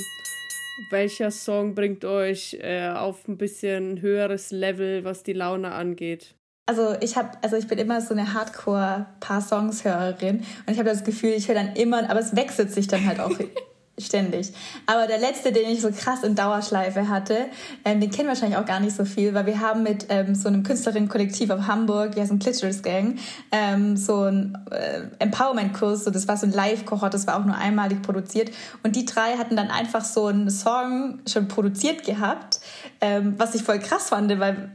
Welcher Song bringt euch äh, auf ein bisschen höheres Level, was die Laune angeht? Also ich habe, also ich bin immer so eine Hardcore paar Songs Hörerin und ich habe das Gefühl, ich höre dann immer, aber es wechselt sich dann halt auch ständig. Aber der letzte, den ich so krass in Dauerschleife hatte, ähm, den kennen wahrscheinlich auch gar nicht so viel, weil wir haben mit ähm, so einem Künstlerinnen-Kollektiv auf Hamburg, die heißt ein Clitoris Gang, ähm, so ein äh, Empowerment-Kurs, so das war so ein Live-Kohort, das war auch nur einmalig produziert und die drei hatten dann einfach so einen Song schon produziert gehabt, ähm, was ich voll krass fand, weil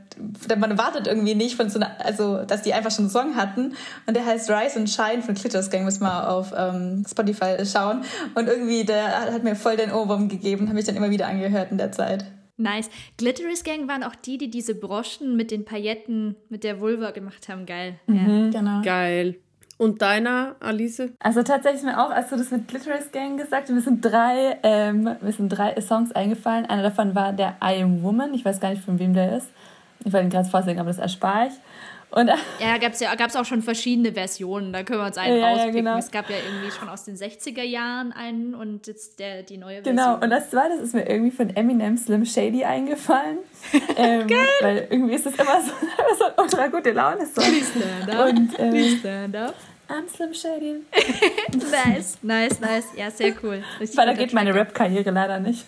man wartet irgendwie nicht von so einer, also dass die einfach schon einen Song hatten und der heißt Rise and Shine von Clitoris Gang, muss mal auf ähm, Spotify schauen und irgendwie der hat mir voll den Ohrwurm gegeben, habe ich dann immer wieder angehört in der Zeit. Nice. Glitteris Gang waren auch die, die diese Broschen mit den Pailletten mit der Vulva gemacht haben. Geil. Ja. Genau. Geil. Und deiner, Alice? Also tatsächlich mir auch, als du das mit Glitterous Gang gesagt hast, mir sind drei, ähm, mir sind drei Songs eingefallen. Einer davon war der I Am Woman. Ich weiß gar nicht, von wem der ist. Ich wollte ihn gerade vorsingen, aber das erspare ich. Und, [laughs] ja, gab es ja gab's auch schon verschiedene Versionen. Da können wir uns einen ja, rauspicken. Ja, genau. Es gab ja irgendwie schon aus den 60er Jahren einen und jetzt der, die neue Version. Genau, und das zweite ist mir irgendwie von Eminem Slim Shady eingefallen. [laughs] ähm, weil irgendwie ist das immer so, [laughs] so ein ultra gute Laune. So. Please stand up. Und, ähm, Please stand up. I'm Slim Shady. nice, nice, nice. Ja, sehr cool. Richtig weil da geht meine Rap-Karriere leider nicht.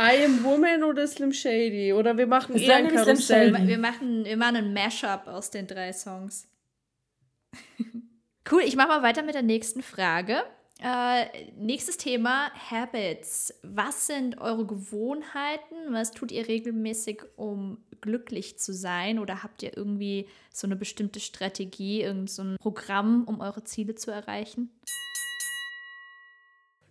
I Am Woman oder Slim Shady? Oder wir machen eher ein Karussell. Wir machen, wir machen ein Mashup aus den drei Songs. [laughs] cool, ich mache mal weiter mit der nächsten Frage. Äh, nächstes Thema, Habits. Was sind eure Gewohnheiten? Was tut ihr regelmäßig, um glücklich zu sein? Oder habt ihr irgendwie so eine bestimmte Strategie, irgendein so Programm, um eure Ziele zu erreichen?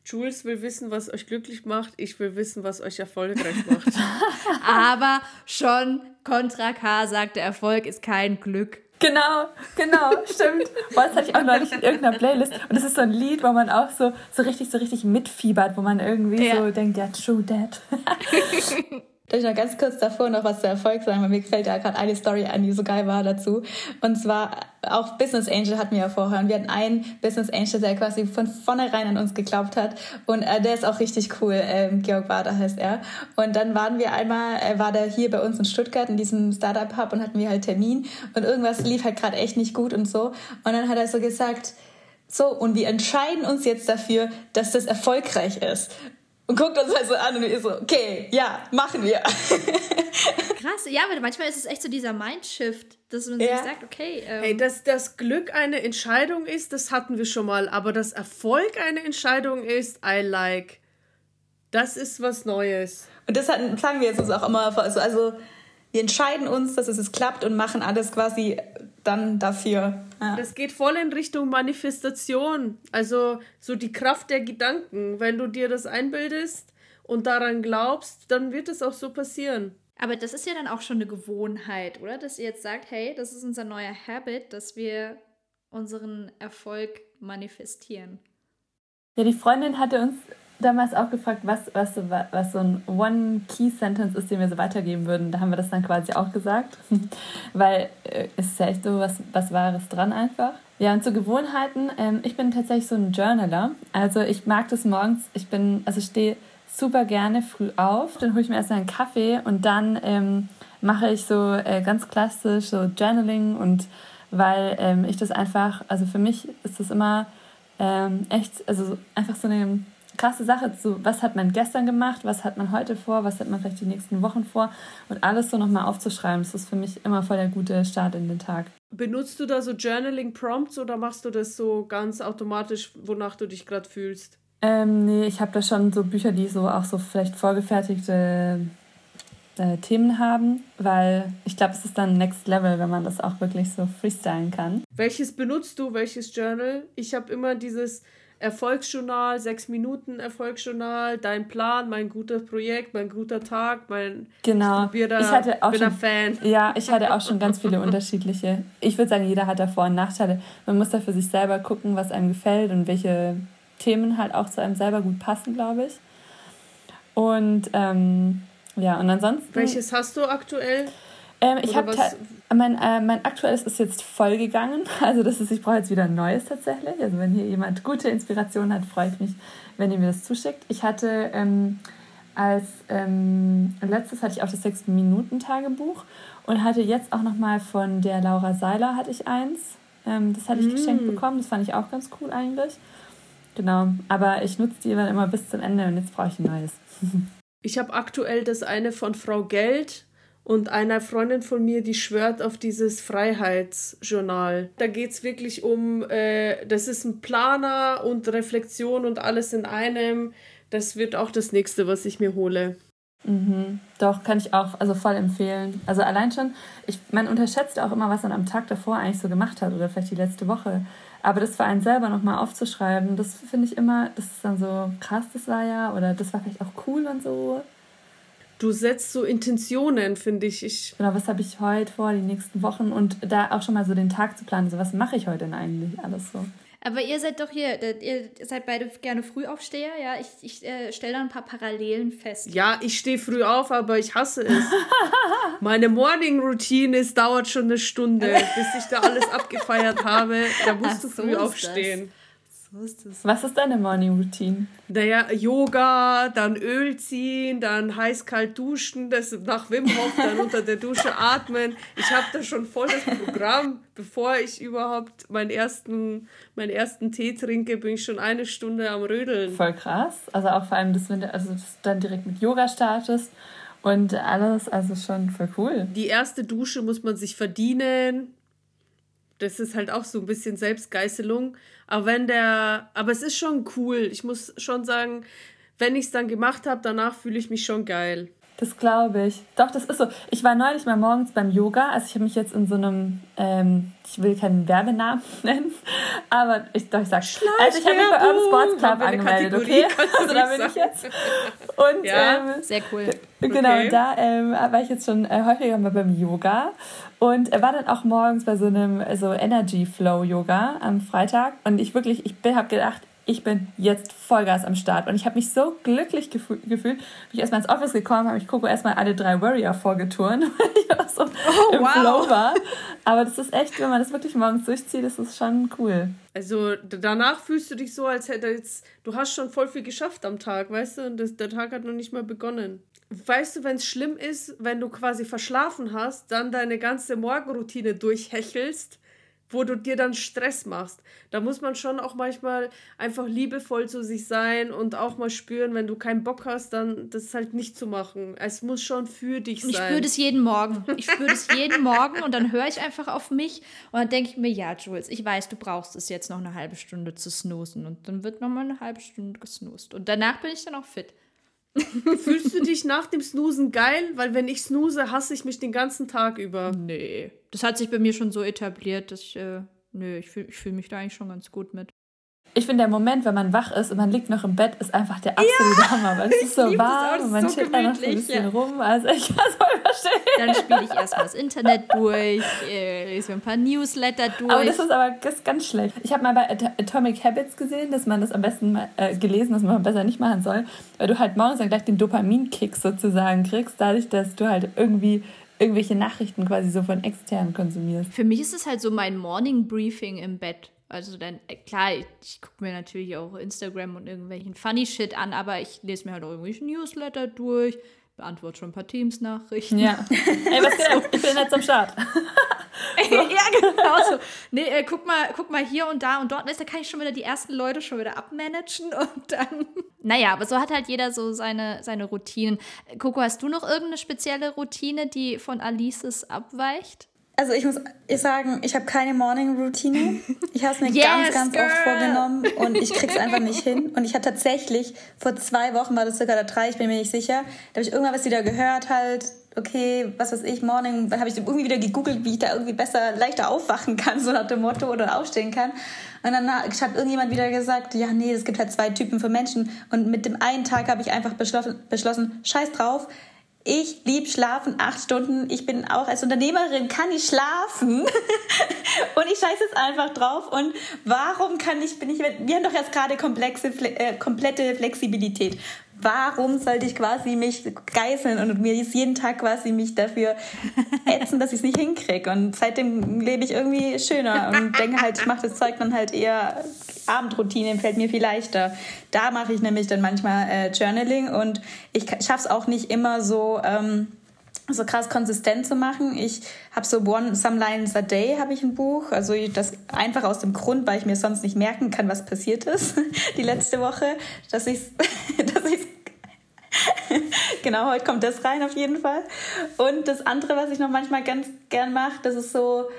Jules will wissen, was euch glücklich macht. Ich will wissen, was euch erfolgreich macht. [laughs] Aber schon Contra K sagt, der Erfolg ist kein Glück. Genau, genau, stimmt. Boah, das hatte ich auch neulich in irgendeiner Playlist. Und das ist so ein Lied, wo man auch so, so richtig, so richtig mitfiebert, wo man irgendwie ja. so denkt, ja, true that. [laughs] Darf ich noch ganz kurz davor noch was zu Erfolg sagen, weil mir gefällt da gerade eine Story an, die so geil war dazu. Und zwar auch Business Angel hatten wir ja vorher. Und wir hatten einen Business Angel, der quasi von vornherein an uns geglaubt hat. Und äh, der ist auch richtig cool. Ähm, Georg Bader heißt er. Und dann waren wir einmal, äh, war der hier bei uns in Stuttgart in diesem Startup Hub und hatten wir halt Termin. Und irgendwas lief halt gerade echt nicht gut und so. Und dann hat er so gesagt, so, und wir entscheiden uns jetzt dafür, dass das erfolgreich ist und guckt uns halt so an und wir so, okay, ja, machen wir. [laughs] Krass, ja, aber manchmal ist es echt so dieser Mindshift, dass man ja. sich sagt, okay. Ähm, hey, dass das Glück eine Entscheidung ist, das hatten wir schon mal, aber dass Erfolg eine Entscheidung ist, I like. Das ist was Neues. Und das sagen wir jetzt uns auch immer, also, also wir entscheiden uns, dass es klappt und machen alles quasi dann dafür. Ja. Das geht voll in Richtung Manifestation. Also so die Kraft der Gedanken. Wenn du dir das einbildest und daran glaubst, dann wird es auch so passieren. Aber das ist ja dann auch schon eine Gewohnheit, oder? Dass ihr jetzt sagt, hey, das ist unser neuer Habit, dass wir unseren Erfolg manifestieren. Ja, die Freundin hatte uns damals auch gefragt, was, was, so, was so ein One-Key-Sentence ist, den wir so weitergeben würden. Da haben wir das dann quasi auch gesagt. [laughs] Weil äh, es ist ja echt so was, was Wahres dran einfach. Ja, und zu Gewohnheiten. Ähm, ich bin tatsächlich so ein Journaler. Also ich mag das morgens. Ich bin, also stehe super gerne früh auf. Dann hole ich mir erstmal einen Kaffee und dann ähm, mache ich so äh, ganz klassisch so Journaling und weil ähm, ich das einfach, also für mich ist das immer ähm, echt, also einfach so eine krasse Sache zu, was hat man gestern gemacht, was hat man heute vor, was hat man vielleicht die nächsten Wochen vor und alles so nochmal aufzuschreiben. Das ist für mich immer voll der gute Start in den Tag. Benutzt du da so Journaling-Prompts oder machst du das so ganz automatisch, wonach du dich gerade fühlst? Ähm, nee, ich habe da schon so Bücher, die so auch so vielleicht vorgefertigte äh, Themen haben, weil ich glaube, es ist dann Next Level, wenn man das auch wirklich so freestylen kann. Welches benutzt du, welches Journal? Ich habe immer dieses Erfolgsjournal, sechs Minuten Erfolgsjournal, dein Plan, mein gutes Projekt, mein guter Tag, mein genau. ich, da, ich hatte auch bin schon, Fan. Ja, ich hatte auch schon ganz viele unterschiedliche. Ich würde sagen, jeder hat da Vor- und Nachteile. Man muss da für sich selber gucken, was einem gefällt und welche Themen halt auch zu einem selber gut passen, glaube ich. Und ähm, ja, und ansonsten. Welches hast du aktuell? Ähm, ich habe mein, äh, mein aktuelles ist jetzt vollgegangen. [laughs] Also das ist, ich brauche jetzt wieder ein neues tatsächlich. Also wenn hier jemand gute Inspiration hat, freue ich mich, wenn ihr mir das zuschickt. Ich hatte ähm, als ähm, letztes hatte ich auch das 6-Minuten-Tagebuch und hatte jetzt auch nochmal von der Laura Seiler hatte ich eins. Ähm, das hatte ich mm. geschenkt bekommen. Das fand ich auch ganz cool eigentlich. Genau. Aber ich nutze die immer bis zum Ende und jetzt brauche ich ein neues. [laughs] ich habe aktuell das eine von Frau Geld und einer Freundin von mir, die schwört auf dieses Freiheitsjournal. Da geht es wirklich um, äh, das ist ein Planer und Reflexion und alles in einem. Das wird auch das nächste, was ich mir hole. Mhm. Doch, kann ich auch also voll empfehlen. Also allein schon, ich, man unterschätzt auch immer, was man am Tag davor eigentlich so gemacht hat oder vielleicht die letzte Woche. Aber das für einen selber nochmal aufzuschreiben, das finde ich immer, das ist dann so krass, das war ja, oder das war vielleicht auch cool und so. Du setzt so Intentionen, finde ich. ich. Genau, was habe ich heute vor, die nächsten Wochen und da auch schon mal so den Tag zu planen. So, was mache ich heute denn eigentlich alles so? Aber ihr seid doch hier, ihr seid beide gerne Frühaufsteher, ja? Ich, ich äh, stelle da ein paar Parallelen fest. Ja, ich stehe früh auf, aber ich hasse es. [laughs] Meine Morning Routine ist, dauert schon eine Stunde, [laughs] bis ich da alles abgefeiert habe. Da musst Ach, du früh so aufstehen. So ist es. Was ist deine Morning Routine? Naja, Yoga, dann Öl ziehen, dann heiß-kalt duschen, das nach Wim Hof, dann [laughs] unter der Dusche atmen. Ich habe da schon voll das Programm. Bevor ich überhaupt meinen ersten, meinen ersten Tee trinke, bin ich schon eine Stunde am Rödeln. Voll krass. Also auch vor allem, dass, wenn du, also, dass du dann direkt mit Yoga startest und alles, also schon voll cool. Die erste Dusche muss man sich verdienen das ist halt auch so ein bisschen Selbstgeißelung. Aber wenn der, aber es ist schon cool. Ich muss schon sagen, wenn ich es dann gemacht habe, danach fühle ich mich schon geil. Das glaube ich. Doch, das ist so. Ich war neulich mal morgens beim Yoga. Also ich habe mich jetzt in so einem, ähm, ich will keinen Werbenamen [laughs] nennen, aber ich, doch, ich sag, also ich habe mich bei Urban Sports Club angemeldet, okay? [laughs] Also da bin ich jetzt. Und, ja, ähm, sehr cool. Genau, okay. da ähm, war ich jetzt schon äh, häufiger mal beim Yoga und er war dann auch morgens bei so einem so Energy Flow Yoga am Freitag und ich wirklich, ich habe gedacht, ich bin jetzt Vollgas am Start. Und ich habe mich so glücklich gefühl, gefühlt, bin ich erstmal ins Office gekommen habe, ich gucke erstmal alle drei Warrior vorgeturnt, [laughs] weil ich auch so oh, im wow. Flow war. Aber das ist echt, wenn man das wirklich morgens durchzieht, das ist schon cool. Also danach fühlst du dich so, als hätte jetzt, du hast schon voll viel geschafft am Tag, weißt du, und das, der Tag hat noch nicht mal begonnen. Weißt du, wenn es schlimm ist, wenn du quasi verschlafen hast, dann deine ganze Morgenroutine durchhechelst, wo du dir dann Stress machst. Da muss man schon auch manchmal einfach liebevoll zu sich sein und auch mal spüren, wenn du keinen Bock hast, dann das halt nicht zu machen. Es muss schon für dich sein. Ich spüre das jeden Morgen. Ich spüre das jeden Morgen und dann höre ich einfach auf mich und dann denke ich mir, ja, Jules, ich weiß, du brauchst es jetzt noch eine halbe Stunde zu snoosen und dann wird noch mal eine halbe Stunde gesnoost und danach bin ich dann auch fit. [laughs] Fühlst du dich nach dem Snoosen geil? Weil wenn ich snooze, hasse ich mich den ganzen Tag über. Nee. Das hat sich bei mir schon so etabliert, dass ich, äh, nö, ich fühle ich fühl mich da eigentlich schon ganz gut mit. Ich finde, der Moment, wenn man wach ist und man liegt noch im Bett, ist einfach der absolute ja, Hammer, weil es ist so warm und man so chillt einfach so ein bisschen ja. rum. Also ich kann es voll verstehen. Dann spiele ich erstmal das Internet durch, äh, lese mir ein paar Newsletter durch. Aber das ist aber das ganz schlecht. Ich habe mal bei Atomic Habits gesehen, dass man das am besten äh, gelesen, dass man besser nicht machen soll, weil du halt morgens dann gleich den Dopaminkick sozusagen kriegst, dadurch, dass du halt irgendwie irgendwelche Nachrichten quasi so von extern konsumierst. Für mich ist es halt so mein Morning Briefing im Bett. Also dann, äh, klar, ich, ich gucke mir natürlich auch Instagram und irgendwelchen Funny Shit an, aber ich lese mir halt auch irgendwelche Newsletter durch, beantworte schon ein paar Teams-Nachrichten. Ja. [laughs] Ey, was geht? Ich bin jetzt am Start. so. [laughs] ja, genau so. Nee, äh, guck, mal, guck mal hier und da und dort. Da kann ich schon wieder die ersten Leute schon wieder abmanagen [laughs] und dann. Naja, aber so hat halt jeder so seine, seine Routinen. Coco, hast du noch irgendeine spezielle Routine, die von Alices abweicht? Also ich muss sagen, ich habe keine Morning Routine. Ich habe es mir [laughs] yes, ganz, ganz girl. oft vorgenommen und ich krieg's einfach nicht [laughs] hin. Und ich hatte tatsächlich vor zwei Wochen war das circa der drei, ich bin mir nicht sicher. Da habe ich irgendwann was wieder gehört halt. Okay, was weiß ich, Morning, dann habe ich irgendwie wieder gegoogelt, wie ich da irgendwie besser, leichter aufwachen kann, so nach dem Motto, oder aufstehen kann. Und dann hat irgendjemand wieder gesagt, ja, nee, es gibt halt zwei Typen von Menschen. Und mit dem einen Tag habe ich einfach beschlossen, beschlossen, scheiß drauf, ich liebe Schlafen, acht Stunden. Ich bin auch als Unternehmerin, kann ich schlafen. [laughs] und ich scheiße es einfach drauf. Und warum kann ich, bin ich, wir haben doch jetzt gerade komplexe, äh, komplette Flexibilität warum sollte ich quasi mich geißeln und mir jeden Tag quasi mich dafür ätzen, dass ich es nicht hinkriege. Und seitdem lebe ich irgendwie schöner und denke halt, ich mache das Zeug dann halt eher Abendroutine, fällt mir viel leichter. Da mache ich nämlich dann manchmal äh, Journaling und ich schaffe es auch nicht immer so... Ähm, so krass konsistent zu machen. Ich habe so One Some Lines a Day habe ich ein Buch, also das einfach aus dem Grund, weil ich mir sonst nicht merken kann, was passiert ist [laughs] die letzte Woche, dass ich [laughs] dass ich [laughs] genau heute kommt das rein auf jeden Fall. Und das andere, was ich noch manchmal ganz gern mache, das ist so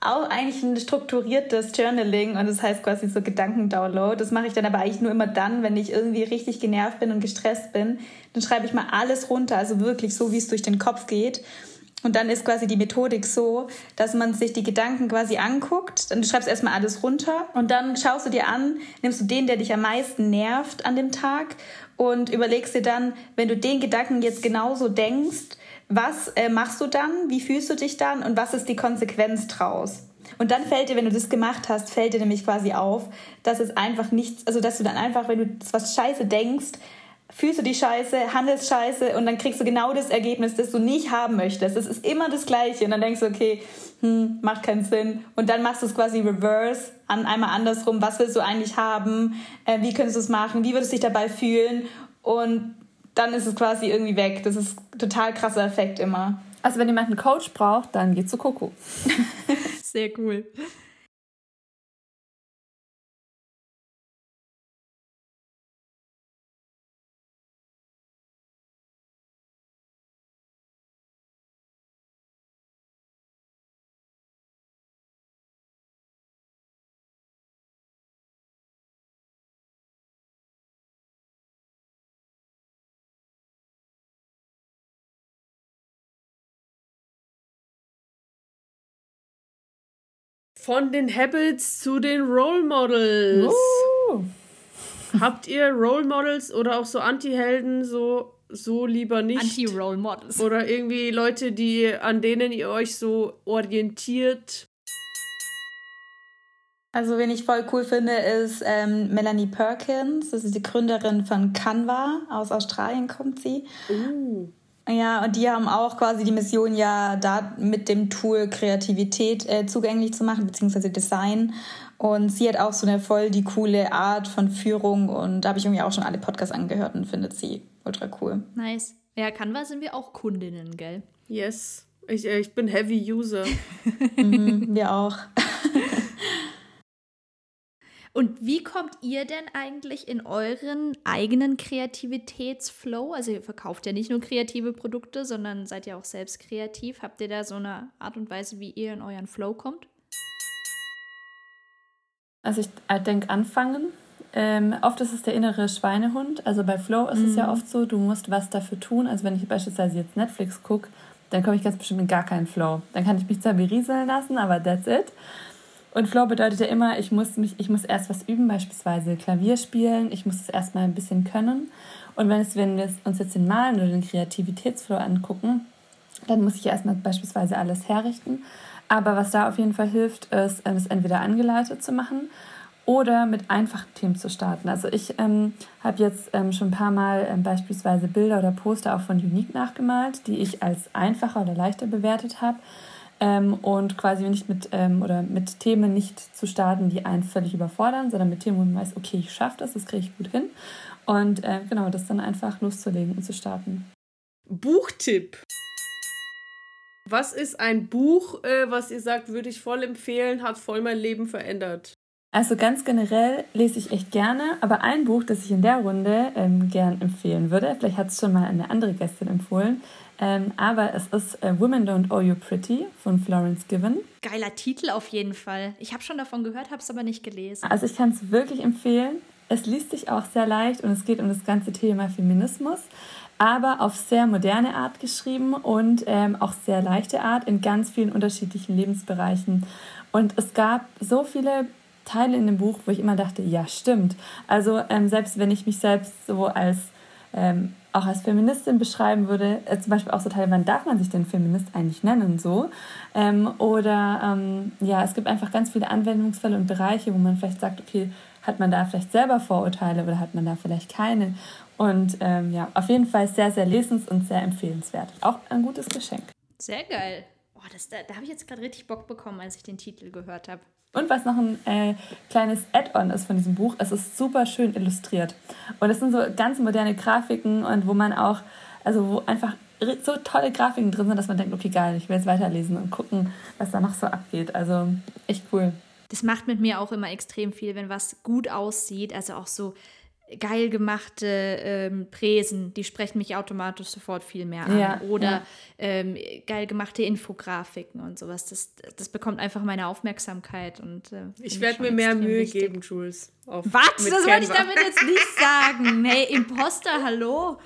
auch eigentlich ein strukturiertes Journaling und das heißt quasi so Gedankendownload. Das mache ich dann aber eigentlich nur immer dann, wenn ich irgendwie richtig genervt bin und gestresst bin. Dann schreibe ich mal alles runter, also wirklich so, wie es durch den Kopf geht. Und dann ist quasi die Methodik so, dass man sich die Gedanken quasi anguckt. Dann du schreibst erstmal alles runter und dann schaust du dir an, nimmst du den, der dich am meisten nervt an dem Tag und überlegst dir dann, wenn du den Gedanken jetzt genauso denkst, was äh, machst du dann, wie fühlst du dich dann und was ist die Konsequenz draus? Und dann fällt dir, wenn du das gemacht hast, fällt dir nämlich quasi auf, dass es einfach nichts, also dass du dann einfach, wenn du was Scheiße denkst, fühlst du die Scheiße, handelst Scheiße und dann kriegst du genau das Ergebnis, das du nicht haben möchtest. Das ist immer das Gleiche. Und dann denkst du, okay, hm, macht keinen Sinn. Und dann machst du es quasi reverse, an, einmal andersrum. Was willst du eigentlich haben? Äh, wie könntest du es machen? Wie würdest du dich dabei fühlen? Und dann ist es quasi irgendwie weg. Das ist ein total krasser Effekt immer. Also wenn jemand einen Coach braucht, dann geht zu Coco. [laughs] Sehr cool. Von den Habits zu den Role Models. Uh. Habt ihr Role Models oder auch so Anti-Helden so, so lieber nicht? Anti-Role Models. Oder irgendwie Leute, die, an denen ihr euch so orientiert? Also, wen ich voll cool finde, ist ähm, Melanie Perkins. Das ist die Gründerin von Canva. Aus Australien kommt sie. Uh. Ja, und die haben auch quasi die Mission ja da mit dem Tool Kreativität äh, zugänglich zu machen, beziehungsweise Design. Und sie hat auch so eine voll die coole Art von Führung und da habe ich irgendwie auch schon alle Podcasts angehört und findet sie ultra cool. Nice. Ja, Canva sind wir auch Kundinnen, gell? Yes. Ich, äh, ich bin Heavy User. [laughs] mhm, wir auch. [laughs] Und wie kommt ihr denn eigentlich in euren eigenen Kreativitätsflow? Also ihr verkauft ja nicht nur kreative Produkte, sondern seid ja auch selbst kreativ. Habt ihr da so eine Art und Weise, wie ihr in euren Flow kommt? Also ich äh, denke anfangen. Ähm, oft ist es der innere Schweinehund. Also bei Flow ist mhm. es ja mhm. oft so, du musst was dafür tun. Also wenn ich beispielsweise jetzt Netflix gucke, dann komme ich ganz bestimmt in gar keinen Flow. Dann kann ich mich zwar berieseln lassen, aber that's it. Und Flow bedeutet ja immer, ich muss, mich, ich muss erst was üben, beispielsweise Klavier spielen, ich muss es erstmal ein bisschen können. Und wenn, es, wenn wir uns jetzt den Malen oder den Kreativitätsflow angucken, dann muss ich erstmal beispielsweise alles herrichten. Aber was da auf jeden Fall hilft, ist, es entweder angeleitet zu machen oder mit einfachen Themen zu starten. Also ich ähm, habe jetzt ähm, schon ein paar Mal ähm, beispielsweise Bilder oder Poster auch von Unique nachgemalt, die ich als einfacher oder leichter bewertet habe ähm, und quasi nicht mit ähm, oder mit Themen nicht zu starten, die einen völlig überfordern, sondern mit Themen, wo man weiß, okay, ich schaffe das, das kriege ich gut hin. Und äh, genau, das dann einfach loszulegen und zu starten. Buchtipp. Was ist ein Buch, äh, was ihr sagt, würde ich voll empfehlen, hat voll mein Leben verändert? Also ganz generell lese ich echt gerne, aber ein Buch, das ich in der Runde ähm, gern empfehlen würde, vielleicht hat es schon mal eine andere Gästin empfohlen, ähm, aber es ist äh, Women Don't Owe You Pretty von Florence Given. Geiler Titel auf jeden Fall. Ich habe schon davon gehört, habe es aber nicht gelesen. Also ich kann es wirklich empfehlen. Es liest sich auch sehr leicht und es geht um das ganze Thema Feminismus, aber auf sehr moderne Art geschrieben und ähm, auch sehr leichte Art in ganz vielen unterschiedlichen Lebensbereichen. Und es gab so viele Teile in dem Buch, wo ich immer dachte, ja, stimmt. Also ähm, selbst wenn ich mich selbst so als ähm, auch als Feministin beschreiben würde, äh, zum Beispiel auch so Teile, wann darf man sich denn Feminist eigentlich nennen, so. Ähm, oder ähm, ja, es gibt einfach ganz viele Anwendungsfälle und Bereiche, wo man vielleicht sagt, okay, hat man da vielleicht selber Vorurteile oder hat man da vielleicht keine. Und ähm, ja, auf jeden Fall sehr, sehr lesens- und sehr empfehlenswert. Auch ein gutes Geschenk. Sehr geil. Oh, das, da, da habe ich jetzt gerade richtig Bock bekommen, als ich den Titel gehört habe. Und was noch ein äh, kleines Add-on ist von diesem Buch, es ist super schön illustriert. Und es sind so ganz moderne Grafiken und wo man auch, also wo einfach so tolle Grafiken drin sind, dass man denkt, okay, geil, ich will jetzt weiterlesen und gucken, was da noch so abgeht. Also echt cool. Das macht mit mir auch immer extrem viel, wenn was gut aussieht, also auch so geil gemachte ähm, Präsen, die sprechen mich automatisch sofort viel mehr an. Ja, Oder ja. Ähm, geil gemachte Infografiken und sowas. Das, das bekommt einfach meine Aufmerksamkeit. Und, äh, ich werde mir mehr Mühe wichtig. geben, Jules. Was? Das wollte ich damit jetzt nicht [laughs] sagen. Hey, Imposter, hallo?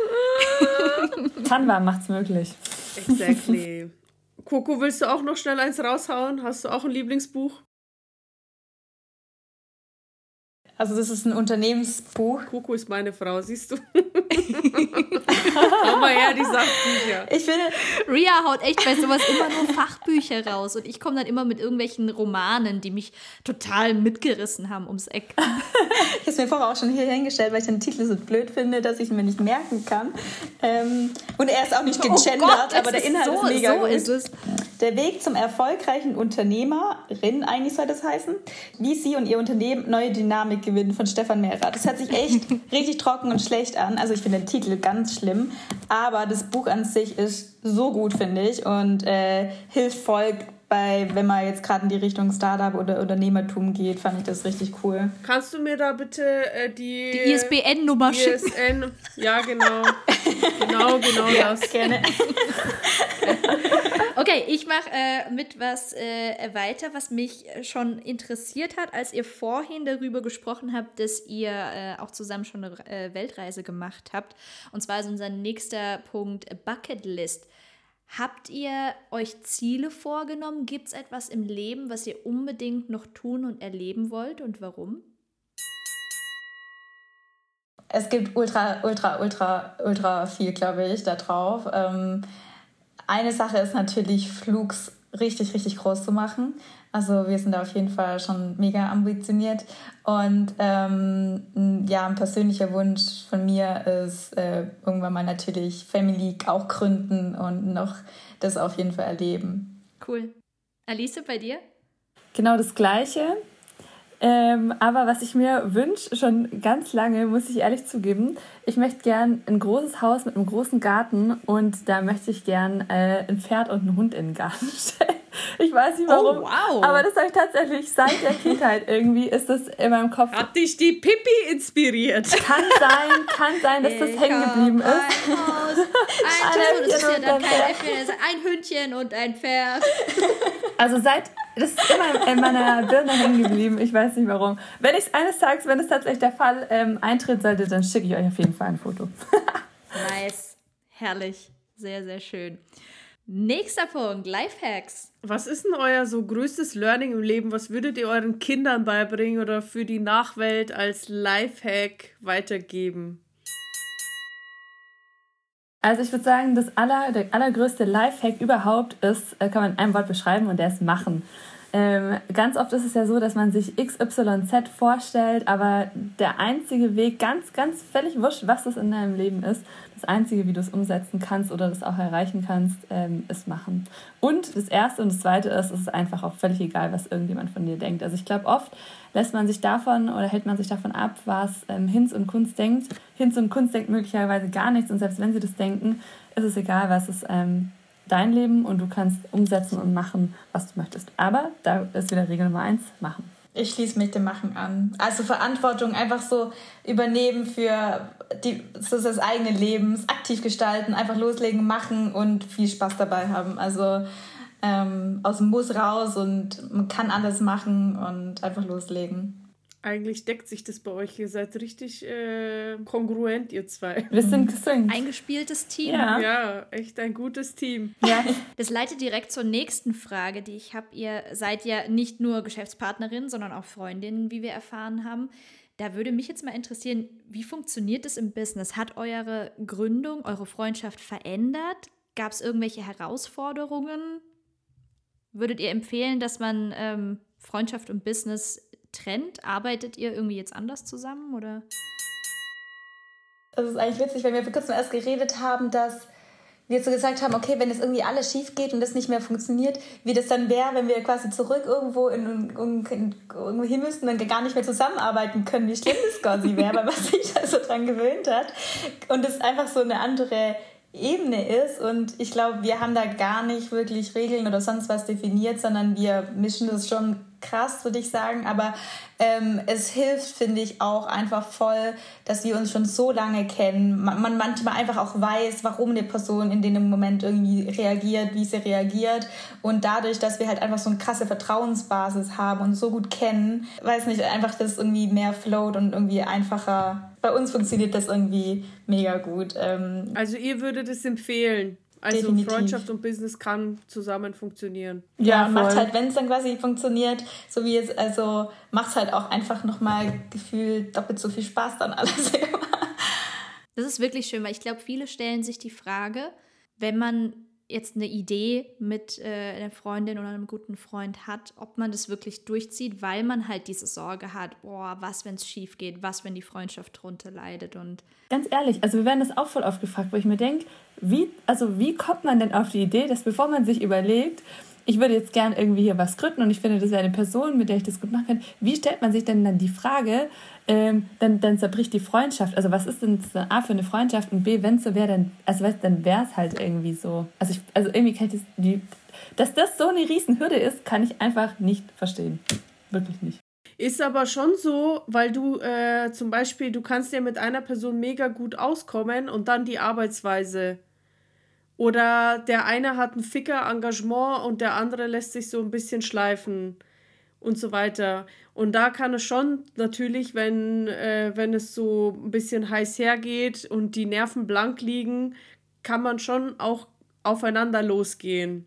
[laughs] Canva macht's möglich. Exactly. Coco, willst du auch noch schnell eins raushauen? Hast du auch ein Lieblingsbuch? Also das ist ein Unternehmensbuch. Coco ist meine Frau, siehst du? [laughs] Mal her, die Sachbücher. Ich finde, Ria haut echt bei sowas immer nur Fachbücher raus und ich komme dann immer mit irgendwelchen Romanen, die mich total mitgerissen haben ums Eck. ich habe es mir vorher auch schon hier hingestellt, weil ich den Titel so blöd finde, dass ich ihn mir nicht merken kann. Ähm, und er ist auch nicht gegendert, oh Gott, aber der Inhalt so, ist mega so gut. Ist es. Der Weg zum erfolgreichen Unternehmerin, eigentlich soll das heißen, wie sie und ihr Unternehmen neue Dynamik gewinnen von Stefan Mehrer. Das hört sich echt [laughs] richtig trocken und schlecht an. Also ich finde den Titel ganz schlimm, aber das Buch an sich ist so gut, finde ich, und äh, hilft voll bei, wenn man jetzt gerade in die Richtung Startup oder Unternehmertum geht, fand ich das richtig cool. Kannst du mir da bitte äh, die, die ISBN-Nummer schicken? ISN, ja, genau. genau, genau [laughs] ja, das. Gerne. [laughs] okay, ich mache äh, mit was äh, weiter, was mich schon interessiert hat, als ihr vorhin darüber gesprochen habt, dass ihr äh, auch zusammen schon eine äh, Weltreise gemacht habt. Und zwar ist unser nächster Punkt Bucketlist. Habt ihr euch Ziele vorgenommen? Gibt es etwas im Leben, was ihr unbedingt noch tun und erleben wollt und warum? Es gibt ultra, ultra, ultra, ultra viel, glaube ich, da drauf. Ähm, eine Sache ist natürlich, Flugs richtig, richtig groß zu machen. Also wir sind da auf jeden Fall schon mega ambitioniert. Und ähm, ja, ein persönlicher Wunsch von mir ist äh, irgendwann mal natürlich Family auch gründen und noch das auf jeden Fall erleben. Cool. Alice, bei dir? Genau das Gleiche. Ähm, aber was ich mir wünsche, schon ganz lange, muss ich ehrlich zugeben, ich möchte gern ein großes Haus mit einem großen Garten und da möchte ich gern äh, ein Pferd und einen Hund in den Garten [laughs] stellen. Ich weiß nicht warum. Oh, wow. Aber das habe ich tatsächlich seit der Kindheit irgendwie ist das in meinem Kopf. Hat dich die Pippi inspiriert? Kann sein, kann sein, dass das hängen geblieben ist. Ein Haus, ein, ein, das ist ja dann kein Äffchen, ein Hündchen und ein Pferd. Also seit das ist immer in meiner Birne hängen geblieben. Ich weiß nicht warum. Wenn ich eines Tages, wenn es tatsächlich der Fall ähm, eintritt sollte, dann schicke ich euch auf jeden Fall ein Foto. [laughs] nice. Herrlich. Sehr, sehr schön. Nächster Punkt, Lifehacks. Was ist denn euer so größtes Learning im Leben? Was würdet ihr euren Kindern beibringen oder für die Nachwelt als Lifehack weitergeben? Also ich würde sagen, das aller, der allergrößte Lifehack überhaupt ist, äh, kann man in einem Wort beschreiben und der ist machen. Ähm, ganz oft ist es ja so, dass man sich XYZ vorstellt, aber der einzige Weg, ganz, ganz völlig wurscht, was es in deinem Leben ist, das einzige, wie du es umsetzen kannst oder das auch erreichen kannst, ähm, ist machen. Und das erste und das zweite ist, es ist einfach auch völlig egal, was irgendjemand von dir denkt. Also ich glaube, oft lässt man sich davon oder hält man sich davon ab, was ähm, Hinz und Kunst denkt. Hinz und Kunst denkt möglicherweise gar nichts und selbst wenn sie das denken, ist es egal, was es ähm, dein Leben und du kannst umsetzen und machen, was du möchtest. Aber da ist wieder Regel Nummer eins, machen. Ich schließe mich dem Machen an. Also Verantwortung einfach so übernehmen für die, so das eigene Leben, aktiv gestalten, einfach loslegen, machen und viel Spaß dabei haben. Also ähm, aus dem Muss raus und man kann alles machen und einfach loslegen. Eigentlich deckt sich das bei euch. Ihr seid richtig äh, kongruent, ihr zwei. Wir sind gesynkt. Eingespieltes Team. Ja. ja, echt ein gutes Team. Ja. Das leitet direkt zur nächsten Frage, die ich habe. Ihr seid ja nicht nur Geschäftspartnerin, sondern auch Freundinnen, wie wir erfahren haben. Da würde mich jetzt mal interessieren, wie funktioniert es im Business? Hat eure Gründung, eure Freundschaft verändert? Gab es irgendwelche Herausforderungen? Würdet ihr empfehlen, dass man ähm, Freundschaft und Business trennt? Arbeitet ihr irgendwie jetzt anders zusammen oder? Das ist eigentlich witzig, weil wir vor kurzem erst geredet haben, dass wir so gesagt haben, okay, wenn es irgendwie alles schief geht und das nicht mehr funktioniert, wie das dann wäre, wenn wir quasi zurück irgendwo in, in, in, irgendwo hin müssten und gar nicht mehr zusammenarbeiten können, wie schlimm das quasi wäre, weil man [laughs] sich da so dran gewöhnt hat. Und es einfach so eine andere Ebene ist. Und ich glaube, wir haben da gar nicht wirklich Regeln oder sonst was definiert, sondern wir mischen das schon krass, würde ich sagen. Aber ähm, es hilft, finde ich, auch einfach voll, dass wir uns schon so lange kennen. Man, man, manchmal einfach auch weiß, warum eine Person in dem Moment irgendwie reagiert, wie sie reagiert. Und dadurch, dass wir halt einfach so eine krasse Vertrauensbasis haben und so gut kennen, weiß nicht, einfach das irgendwie mehr float und irgendwie einfacher. Bei uns funktioniert das irgendwie mega gut. Ähm also ihr würdet es empfehlen? Also Definitiv. Freundschaft und Business kann zusammen funktionieren. Ja, ja macht halt, wenn es dann quasi funktioniert, so wie es, also macht es halt auch einfach nochmal gefühlt doppelt so viel Spaß dann alles [laughs] immer. Das ist wirklich schön, weil ich glaube, viele stellen sich die Frage, wenn man jetzt eine Idee mit äh, einer Freundin oder einem guten Freund hat, ob man das wirklich durchzieht, weil man halt diese Sorge hat, boah, was, wenn es schief geht, was, wenn die Freundschaft drunter leidet und Ganz ehrlich, also wir werden das auch voll oft gefragt, wo ich mir denke, wie, also wie kommt man denn auf die Idee, dass bevor man sich überlegt, ich würde jetzt gern irgendwie hier was gründen und ich finde, das wäre eine Person, mit der ich das gut machen kann. Wie stellt man sich denn dann die Frage, ähm, dann, dann zerbricht die Freundschaft. Also was ist denn A für eine Freundschaft und B, wenn es so wäre, dann, also weißt, dann wäre es halt irgendwie so. Also, ich, also irgendwie kann ich das, die, dass das so eine Riesenhürde ist, kann ich einfach nicht verstehen. Wirklich nicht. Ist aber schon so, weil du äh, zum Beispiel, du kannst ja mit einer Person mega gut auskommen und dann die Arbeitsweise. Oder der eine hat ein Ficker-Engagement und der andere lässt sich so ein bisschen schleifen und so weiter. Und da kann es schon natürlich, wenn, äh, wenn es so ein bisschen heiß hergeht und die Nerven blank liegen, kann man schon auch aufeinander losgehen.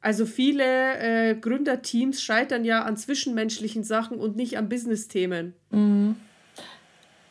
Also viele äh, Gründerteams scheitern ja an zwischenmenschlichen Sachen und nicht an Business-Themen. Mhm.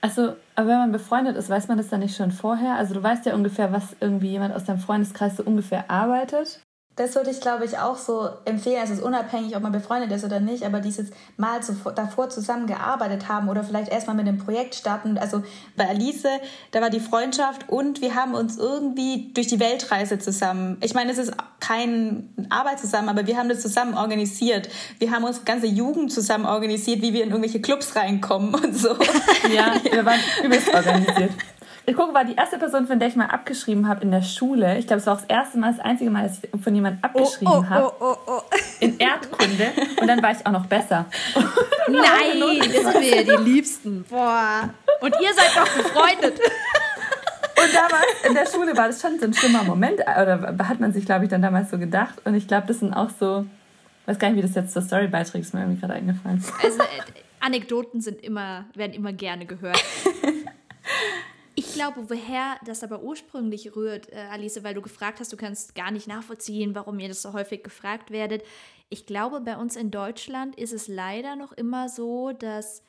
Also, aber wenn man befreundet ist, weiß man das dann nicht schon vorher? Also du weißt ja ungefähr, was irgendwie jemand aus deinem Freundeskreis so ungefähr arbeitet. Das würde ich, glaube ich, auch so empfehlen. Also es ist unabhängig, ob man befreundet ist oder nicht, aber dieses Mal zuvor, davor zusammengearbeitet haben oder vielleicht erstmal mit einem Projekt starten. Also bei Alice, da war die Freundschaft und wir haben uns irgendwie durch die Weltreise zusammen. Ich meine, es ist kein Arbeit zusammen, aber wir haben das zusammen organisiert. Wir haben unsere ganze Jugend zusammen organisiert, wie wir in irgendwelche Clubs reinkommen und so. [laughs] Ja, wir waren übelst organisiert. [laughs] Ich gucke, war die erste Person, von der ich mal abgeschrieben habe in der Schule. Ich glaube, es war auch das erste Mal, das einzige Mal, dass ich von jemandem oh, abgeschrieben oh, oh, habe. Oh, oh, in Erdkunde. Und dann war ich auch noch besser. [laughs] Nein, das sind wir die Liebsten. Boah. Und ihr seid doch befreundet. Und damals in der Schule war das schon so ein schlimmer Moment. Oder hat man sich, glaube ich, dann damals so gedacht. Und ich glaube, das sind auch so. Ich weiß gar nicht, wie das jetzt zur Story beiträgt, ist mir irgendwie gerade eingefallen. Also, äh, Anekdoten sind immer, werden immer gerne gehört. [laughs] Ich glaube, woher das aber ursprünglich rührt, äh, Alice, weil du gefragt hast, du kannst gar nicht nachvollziehen, warum ihr das so häufig gefragt werdet. Ich glaube, bei uns in Deutschland ist es leider noch immer so, dass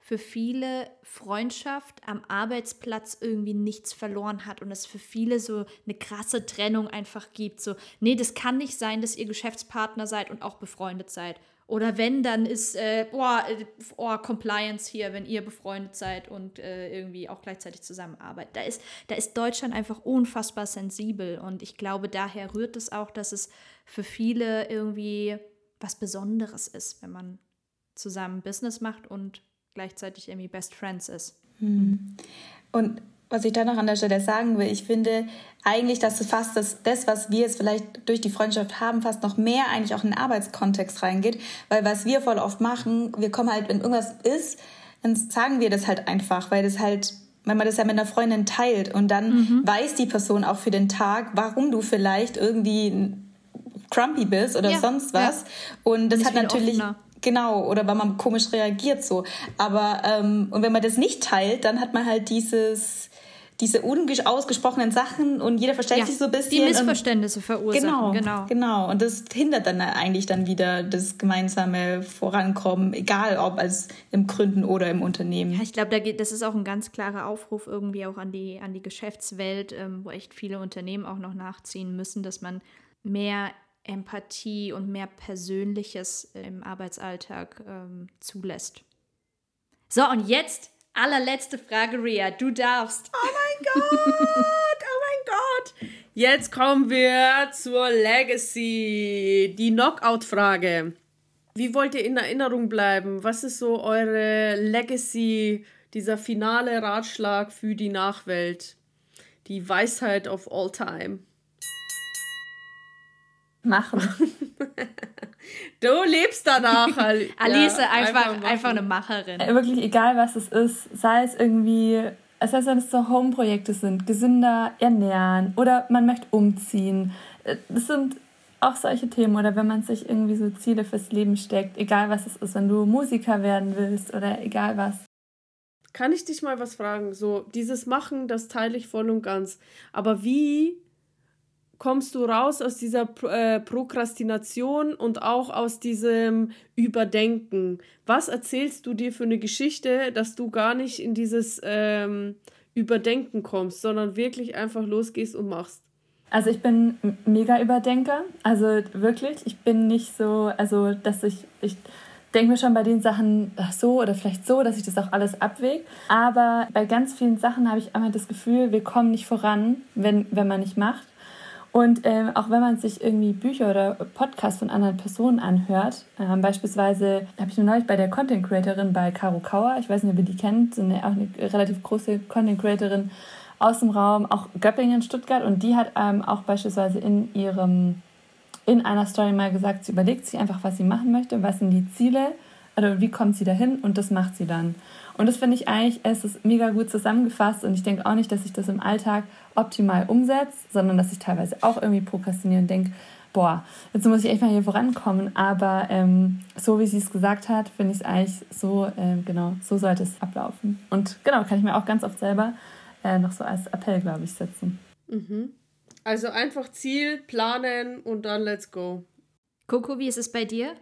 für viele Freundschaft am Arbeitsplatz irgendwie nichts verloren hat und es für viele so eine krasse Trennung einfach gibt. So, nee, das kann nicht sein, dass ihr Geschäftspartner seid und auch befreundet seid. Oder wenn, dann ist, äh, boah, äh, oh, Compliance hier, wenn ihr befreundet seid und äh, irgendwie auch gleichzeitig zusammenarbeitet. Da ist, da ist Deutschland einfach unfassbar sensibel und ich glaube, daher rührt es auch, dass es für viele irgendwie was Besonderes ist, wenn man zusammen Business macht und gleichzeitig irgendwie Best Friends ist. Mhm. Und was ich da noch an der Stelle sagen will, ich finde eigentlich, dass fast das, das, was wir jetzt vielleicht durch die Freundschaft haben, fast noch mehr eigentlich auch in den Arbeitskontext reingeht. Weil was wir voll oft machen, wir kommen halt, wenn irgendwas ist, dann sagen wir das halt einfach, weil das halt, wenn man das ja mit einer Freundin teilt und dann mhm. weiß die Person auch für den Tag, warum du vielleicht irgendwie crumpy bist oder ja, sonst was. Ja. Und das Nicht hat natürlich. Offener. Genau, oder weil man komisch reagiert so. Aber ähm, und wenn man das nicht teilt, dann hat man halt dieses diese unausgesprochenen Sachen und jeder verstellt ja, sich so ein bisschen. Die Missverständnisse verursachen. Genau, genau. Genau. Und das hindert dann eigentlich dann wieder das gemeinsame Vorankommen, egal ob als im Gründen oder im Unternehmen. Ja, ich glaube, da das ist auch ein ganz klarer Aufruf irgendwie auch an die, an die Geschäftswelt, ähm, wo echt viele Unternehmen auch noch nachziehen müssen, dass man mehr Empathie und mehr Persönliches im Arbeitsalltag ähm, zulässt. So, und jetzt Allerletzte Frage, Ria. Du darfst. Oh mein Gott! Oh mein Gott! Jetzt kommen wir zur Legacy. Die Knockout-Frage. Wie wollt ihr in Erinnerung bleiben? Was ist so eure Legacy, dieser finale Ratschlag für die Nachwelt? Die Weisheit of all time. Machen. Du lebst danach. [laughs] Alice, ja, einfach, einfach, einfach, eine Macherin. Äh, wirklich egal, was es ist. Sei es irgendwie, sei es, wenn es so Home-Projekte sind, gesünder ernähren oder man möchte umziehen. Äh, das sind auch solche Themen oder wenn man sich irgendwie so Ziele fürs Leben steckt, egal was es ist, wenn du Musiker werden willst oder egal was. Kann ich dich mal was fragen? So, dieses Machen, das teile ich voll und ganz. Aber wie kommst du raus aus dieser äh, Prokrastination und auch aus diesem Überdenken? Was erzählst du dir für eine Geschichte, dass du gar nicht in dieses ähm, Überdenken kommst, sondern wirklich einfach losgehst und machst? Also ich bin mega Überdenker, also wirklich. Ich bin nicht so, also dass ich, ich denke mir schon bei den Sachen ach so oder vielleicht so, dass ich das auch alles abwäge. Aber bei ganz vielen Sachen habe ich einmal das Gefühl, wir kommen nicht voran, wenn, wenn man nicht macht. Und ähm, auch wenn man sich irgendwie Bücher oder Podcasts von anderen Personen anhört, ähm, beispielsweise habe ich mir neulich bei der Content Creatorin bei Caro Kauer, ich weiß nicht, ob ihr die kennt, so eine, auch eine relativ große Content Creatorin, aus dem Raum, auch Göppingen, Stuttgart. Und die hat ähm, auch beispielsweise in ihrem, in einer Story mal gesagt, sie überlegt sich einfach, was sie machen möchte, was sind die Ziele, also wie kommt sie dahin und das macht sie dann. Und das finde ich eigentlich, es ist mega gut zusammengefasst und ich denke auch nicht, dass ich das im Alltag optimal umsetze, sondern dass ich teilweise auch irgendwie prokrastiniere und denke, boah, jetzt muss ich echt mal hier vorankommen. Aber ähm, so wie sie es gesagt hat, finde ich es eigentlich so, äh, genau, so sollte es ablaufen. Und genau, kann ich mir auch ganz oft selber äh, noch so als Appell, glaube ich, setzen. Mhm. Also einfach Ziel, planen und dann let's go. Coco, wie ist es bei dir?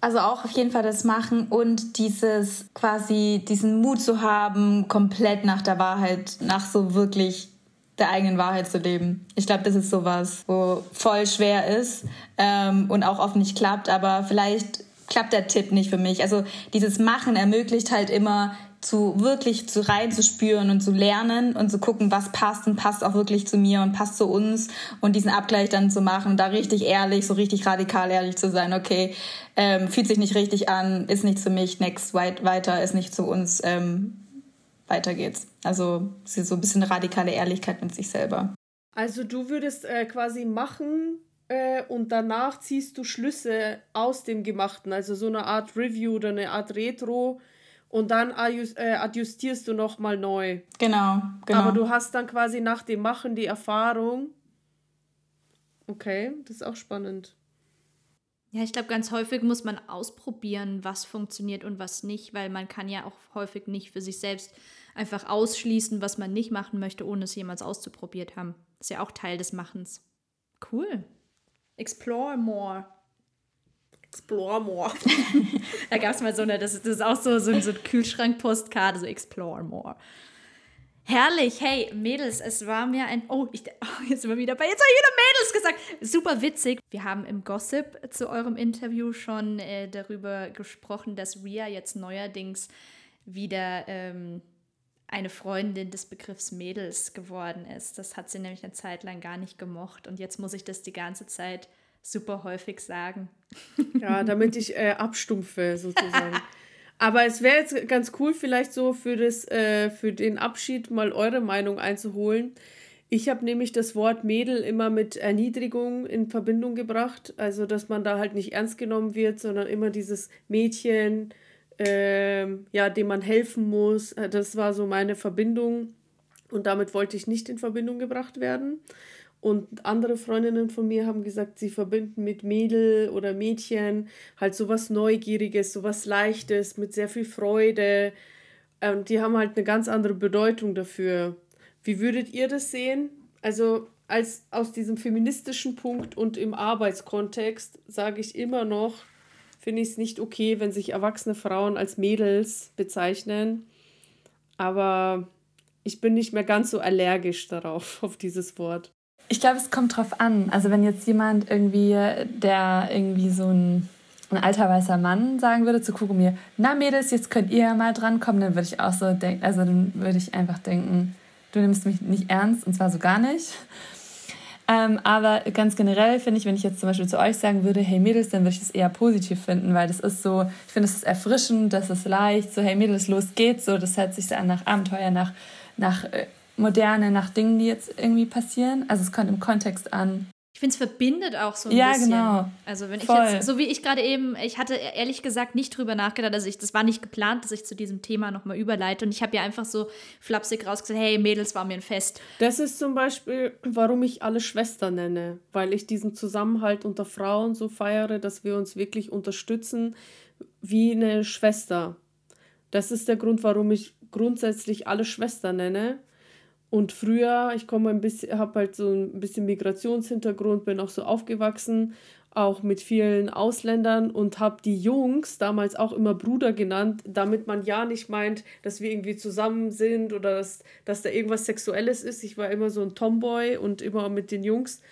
Also auch auf jeden Fall das machen und dieses quasi diesen Mut zu haben, komplett nach der Wahrheit, nach so wirklich der eigenen Wahrheit zu leben. Ich glaube, das ist sowas, wo voll schwer ist ähm, und auch oft nicht klappt, aber vielleicht klappt der Tipp nicht für mich. Also dieses Machen ermöglicht halt immer zu wirklich zu reinzuspüren und zu lernen und zu gucken, was passt und passt auch wirklich zu mir und passt zu uns und diesen Abgleich dann zu machen, da richtig ehrlich, so richtig radikal ehrlich zu sein, okay, ähm, fühlt sich nicht richtig an, ist nicht für mich, next, weit, weiter, ist nicht zu uns, ähm, weiter geht's. Also so ein bisschen radikale Ehrlichkeit mit sich selber. Also du würdest äh, quasi machen äh, und danach ziehst du Schlüsse aus dem Gemachten, also so eine Art Review oder eine Art Retro und dann äh, adjustierst du nochmal neu. Genau, genau. Aber du hast dann quasi nach dem Machen die Erfahrung. Okay, das ist auch spannend. Ja, ich glaube, ganz häufig muss man ausprobieren, was funktioniert und was nicht, weil man kann ja auch häufig nicht für sich selbst einfach ausschließen, was man nicht machen möchte, ohne es jemals auszuprobiert haben. Das ist ja auch Teil des Machens. Cool. Explore more. Explore more. [laughs] da gab es mal so eine, das, das ist auch so, so, so eine Kühlschrank-Postkarte, so Explore more. Herrlich, hey Mädels, es war mir ein. Oh, ich, oh jetzt sind wir wieder bei. Jetzt habe ich wieder Mädels gesagt. Super witzig. Wir haben im Gossip zu eurem Interview schon äh, darüber gesprochen, dass Ria jetzt neuerdings wieder ähm, eine Freundin des Begriffs Mädels geworden ist. Das hat sie nämlich eine Zeit lang gar nicht gemocht und jetzt muss ich das die ganze Zeit super häufig sagen. Ja, damit ich äh, abstumpfe sozusagen. Aber es wäre jetzt ganz cool, vielleicht so für, das, äh, für den Abschied mal eure Meinung einzuholen. Ich habe nämlich das Wort Mädel immer mit Erniedrigung in Verbindung gebracht. Also, dass man da halt nicht ernst genommen wird, sondern immer dieses Mädchen, äh, ja, dem man helfen muss. Das war so meine Verbindung. Und damit wollte ich nicht in Verbindung gebracht werden. Und andere Freundinnen von mir haben gesagt, sie verbinden mit Mädel oder Mädchen halt sowas Neugieriges, sowas Leichtes, mit sehr viel Freude. Und die haben halt eine ganz andere Bedeutung dafür. Wie würdet ihr das sehen? Also als aus diesem feministischen Punkt und im Arbeitskontext sage ich immer noch, finde ich es nicht okay, wenn sich erwachsene Frauen als Mädels bezeichnen. Aber ich bin nicht mehr ganz so allergisch darauf, [laughs] auf dieses Wort. Ich glaube, es kommt drauf an. Also wenn jetzt jemand irgendwie, der irgendwie so ein, ein alter weißer Mann sagen würde zu mir, na Mädels, jetzt könnt ihr ja mal drankommen, dann würde ich auch so denken, also dann würde ich einfach denken, du nimmst mich nicht ernst und zwar so gar nicht. Ähm, aber ganz generell finde ich, wenn ich jetzt zum Beispiel zu euch sagen würde, hey Mädels, dann würde ich das eher positiv finden, weil das ist so, ich finde, es erfrischend, das ist leicht, so hey Mädels, los geht's, so, das hört sich so an nach Abenteuer, nach, nach äh, Moderne nach Dingen, die jetzt irgendwie passieren. Also es kommt im Kontext an. Ich finde, es verbindet auch so ein ja, bisschen. Ja, genau. Also wenn Voll. ich jetzt, so wie ich gerade eben, ich hatte ehrlich gesagt nicht drüber nachgedacht, also ich, das war nicht geplant, dass ich zu diesem Thema nochmal überleite. Und ich habe ja einfach so flapsig rausgesagt, hey, Mädels, war mir ein Fest. Das ist zum Beispiel, warum ich alle Schwestern nenne. Weil ich diesen Zusammenhalt unter Frauen so feiere, dass wir uns wirklich unterstützen wie eine Schwester. Das ist der Grund, warum ich grundsätzlich alle Schwestern nenne Und früher, ich komme ein bisschen, habe halt so ein bisschen Migrationshintergrund, bin auch so aufgewachsen, auch mit vielen Ausländern und habe die Jungs damals auch immer Bruder genannt, damit man ja nicht meint, dass wir irgendwie zusammen sind oder dass, dass da irgendwas Sexuelles ist. Ich war immer so ein Tomboy und immer mit den Jungs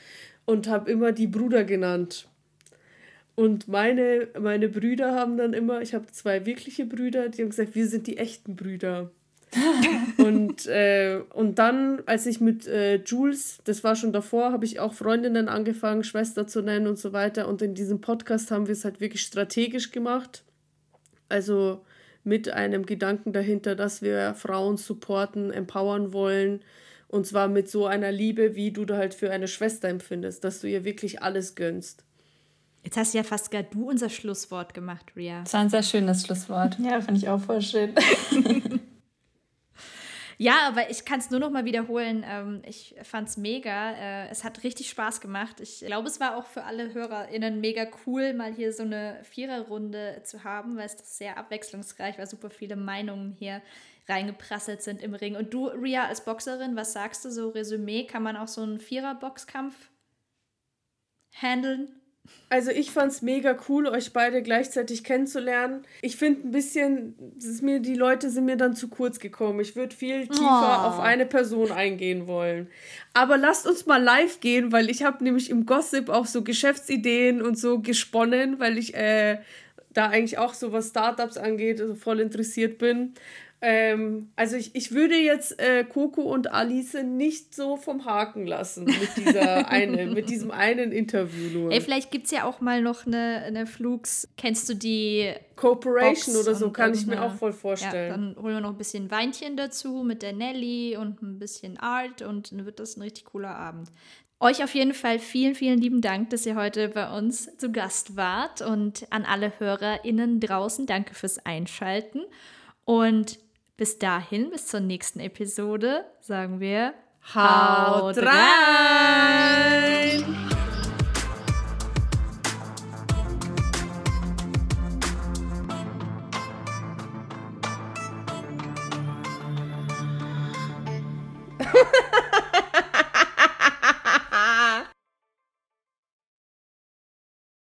und habe immer die Bruder genannt. Und meine, meine Brüder haben dann immer, ich habe zwei wirkliche Brüder, die haben gesagt, wir sind die echten Brüder. Und, äh, und dann, als ich mit äh, Jules, das war schon davor, habe ich auch Freundinnen angefangen, Schwester zu nennen und so weiter. Und in diesem Podcast haben wir es halt wirklich strategisch gemacht. Also mit einem Gedanken dahinter, dass wir Frauen supporten, empowern wollen. Und zwar mit so einer Liebe, wie du da halt für eine Schwester empfindest, dass du ihr wirklich alles gönnst. Jetzt hast du ja fast gar du unser Schlusswort gemacht, Ria. Das war ein sehr schönes Schlusswort. Ja, finde ich auch voll schön. [laughs] Ja, aber ich kann es nur noch mal wiederholen. Ähm, ich fand es mega. Äh, es hat richtig Spaß gemacht. Ich glaube, es war auch für alle HörerInnen mega cool, mal hier so eine Viererrunde zu haben, weil es sehr abwechslungsreich war. Super viele Meinungen hier reingeprasselt sind im Ring. Und du, Ria, als Boxerin, was sagst du so? Resümee, kann man auch so einen Vierer-Boxkampf handeln? Also ich fand es mega cool, euch beide gleichzeitig kennenzulernen. Ich finde ein bisschen, ist mir, die Leute sind mir dann zu kurz gekommen. Ich würde viel tiefer oh. auf eine Person eingehen wollen. Aber lasst uns mal live gehen, weil ich habe nämlich im Gossip auch so Geschäftsideen und so gesponnen, weil ich äh, da eigentlich auch so was Startups angeht, also voll interessiert bin. Ähm, also ich, ich würde jetzt äh, Coco und Alice nicht so vom Haken lassen mit, dieser [laughs] eine, mit diesem einen Interview nur. Ey, vielleicht gibt es ja auch mal noch eine, eine Flugs. Kennst du die Cooperation oder so, kann ich mir auch voll vorstellen. Ja, dann holen wir noch ein bisschen Weinchen dazu mit der Nelly und ein bisschen Art und dann wird das ein richtig cooler Abend. Euch auf jeden Fall vielen, vielen lieben Dank, dass ihr heute bei uns zu Gast wart und an alle HörerInnen draußen, danke fürs Einschalten. Und bis dahin, bis zur nächsten Episode, sagen wir Haut rein! [laughs]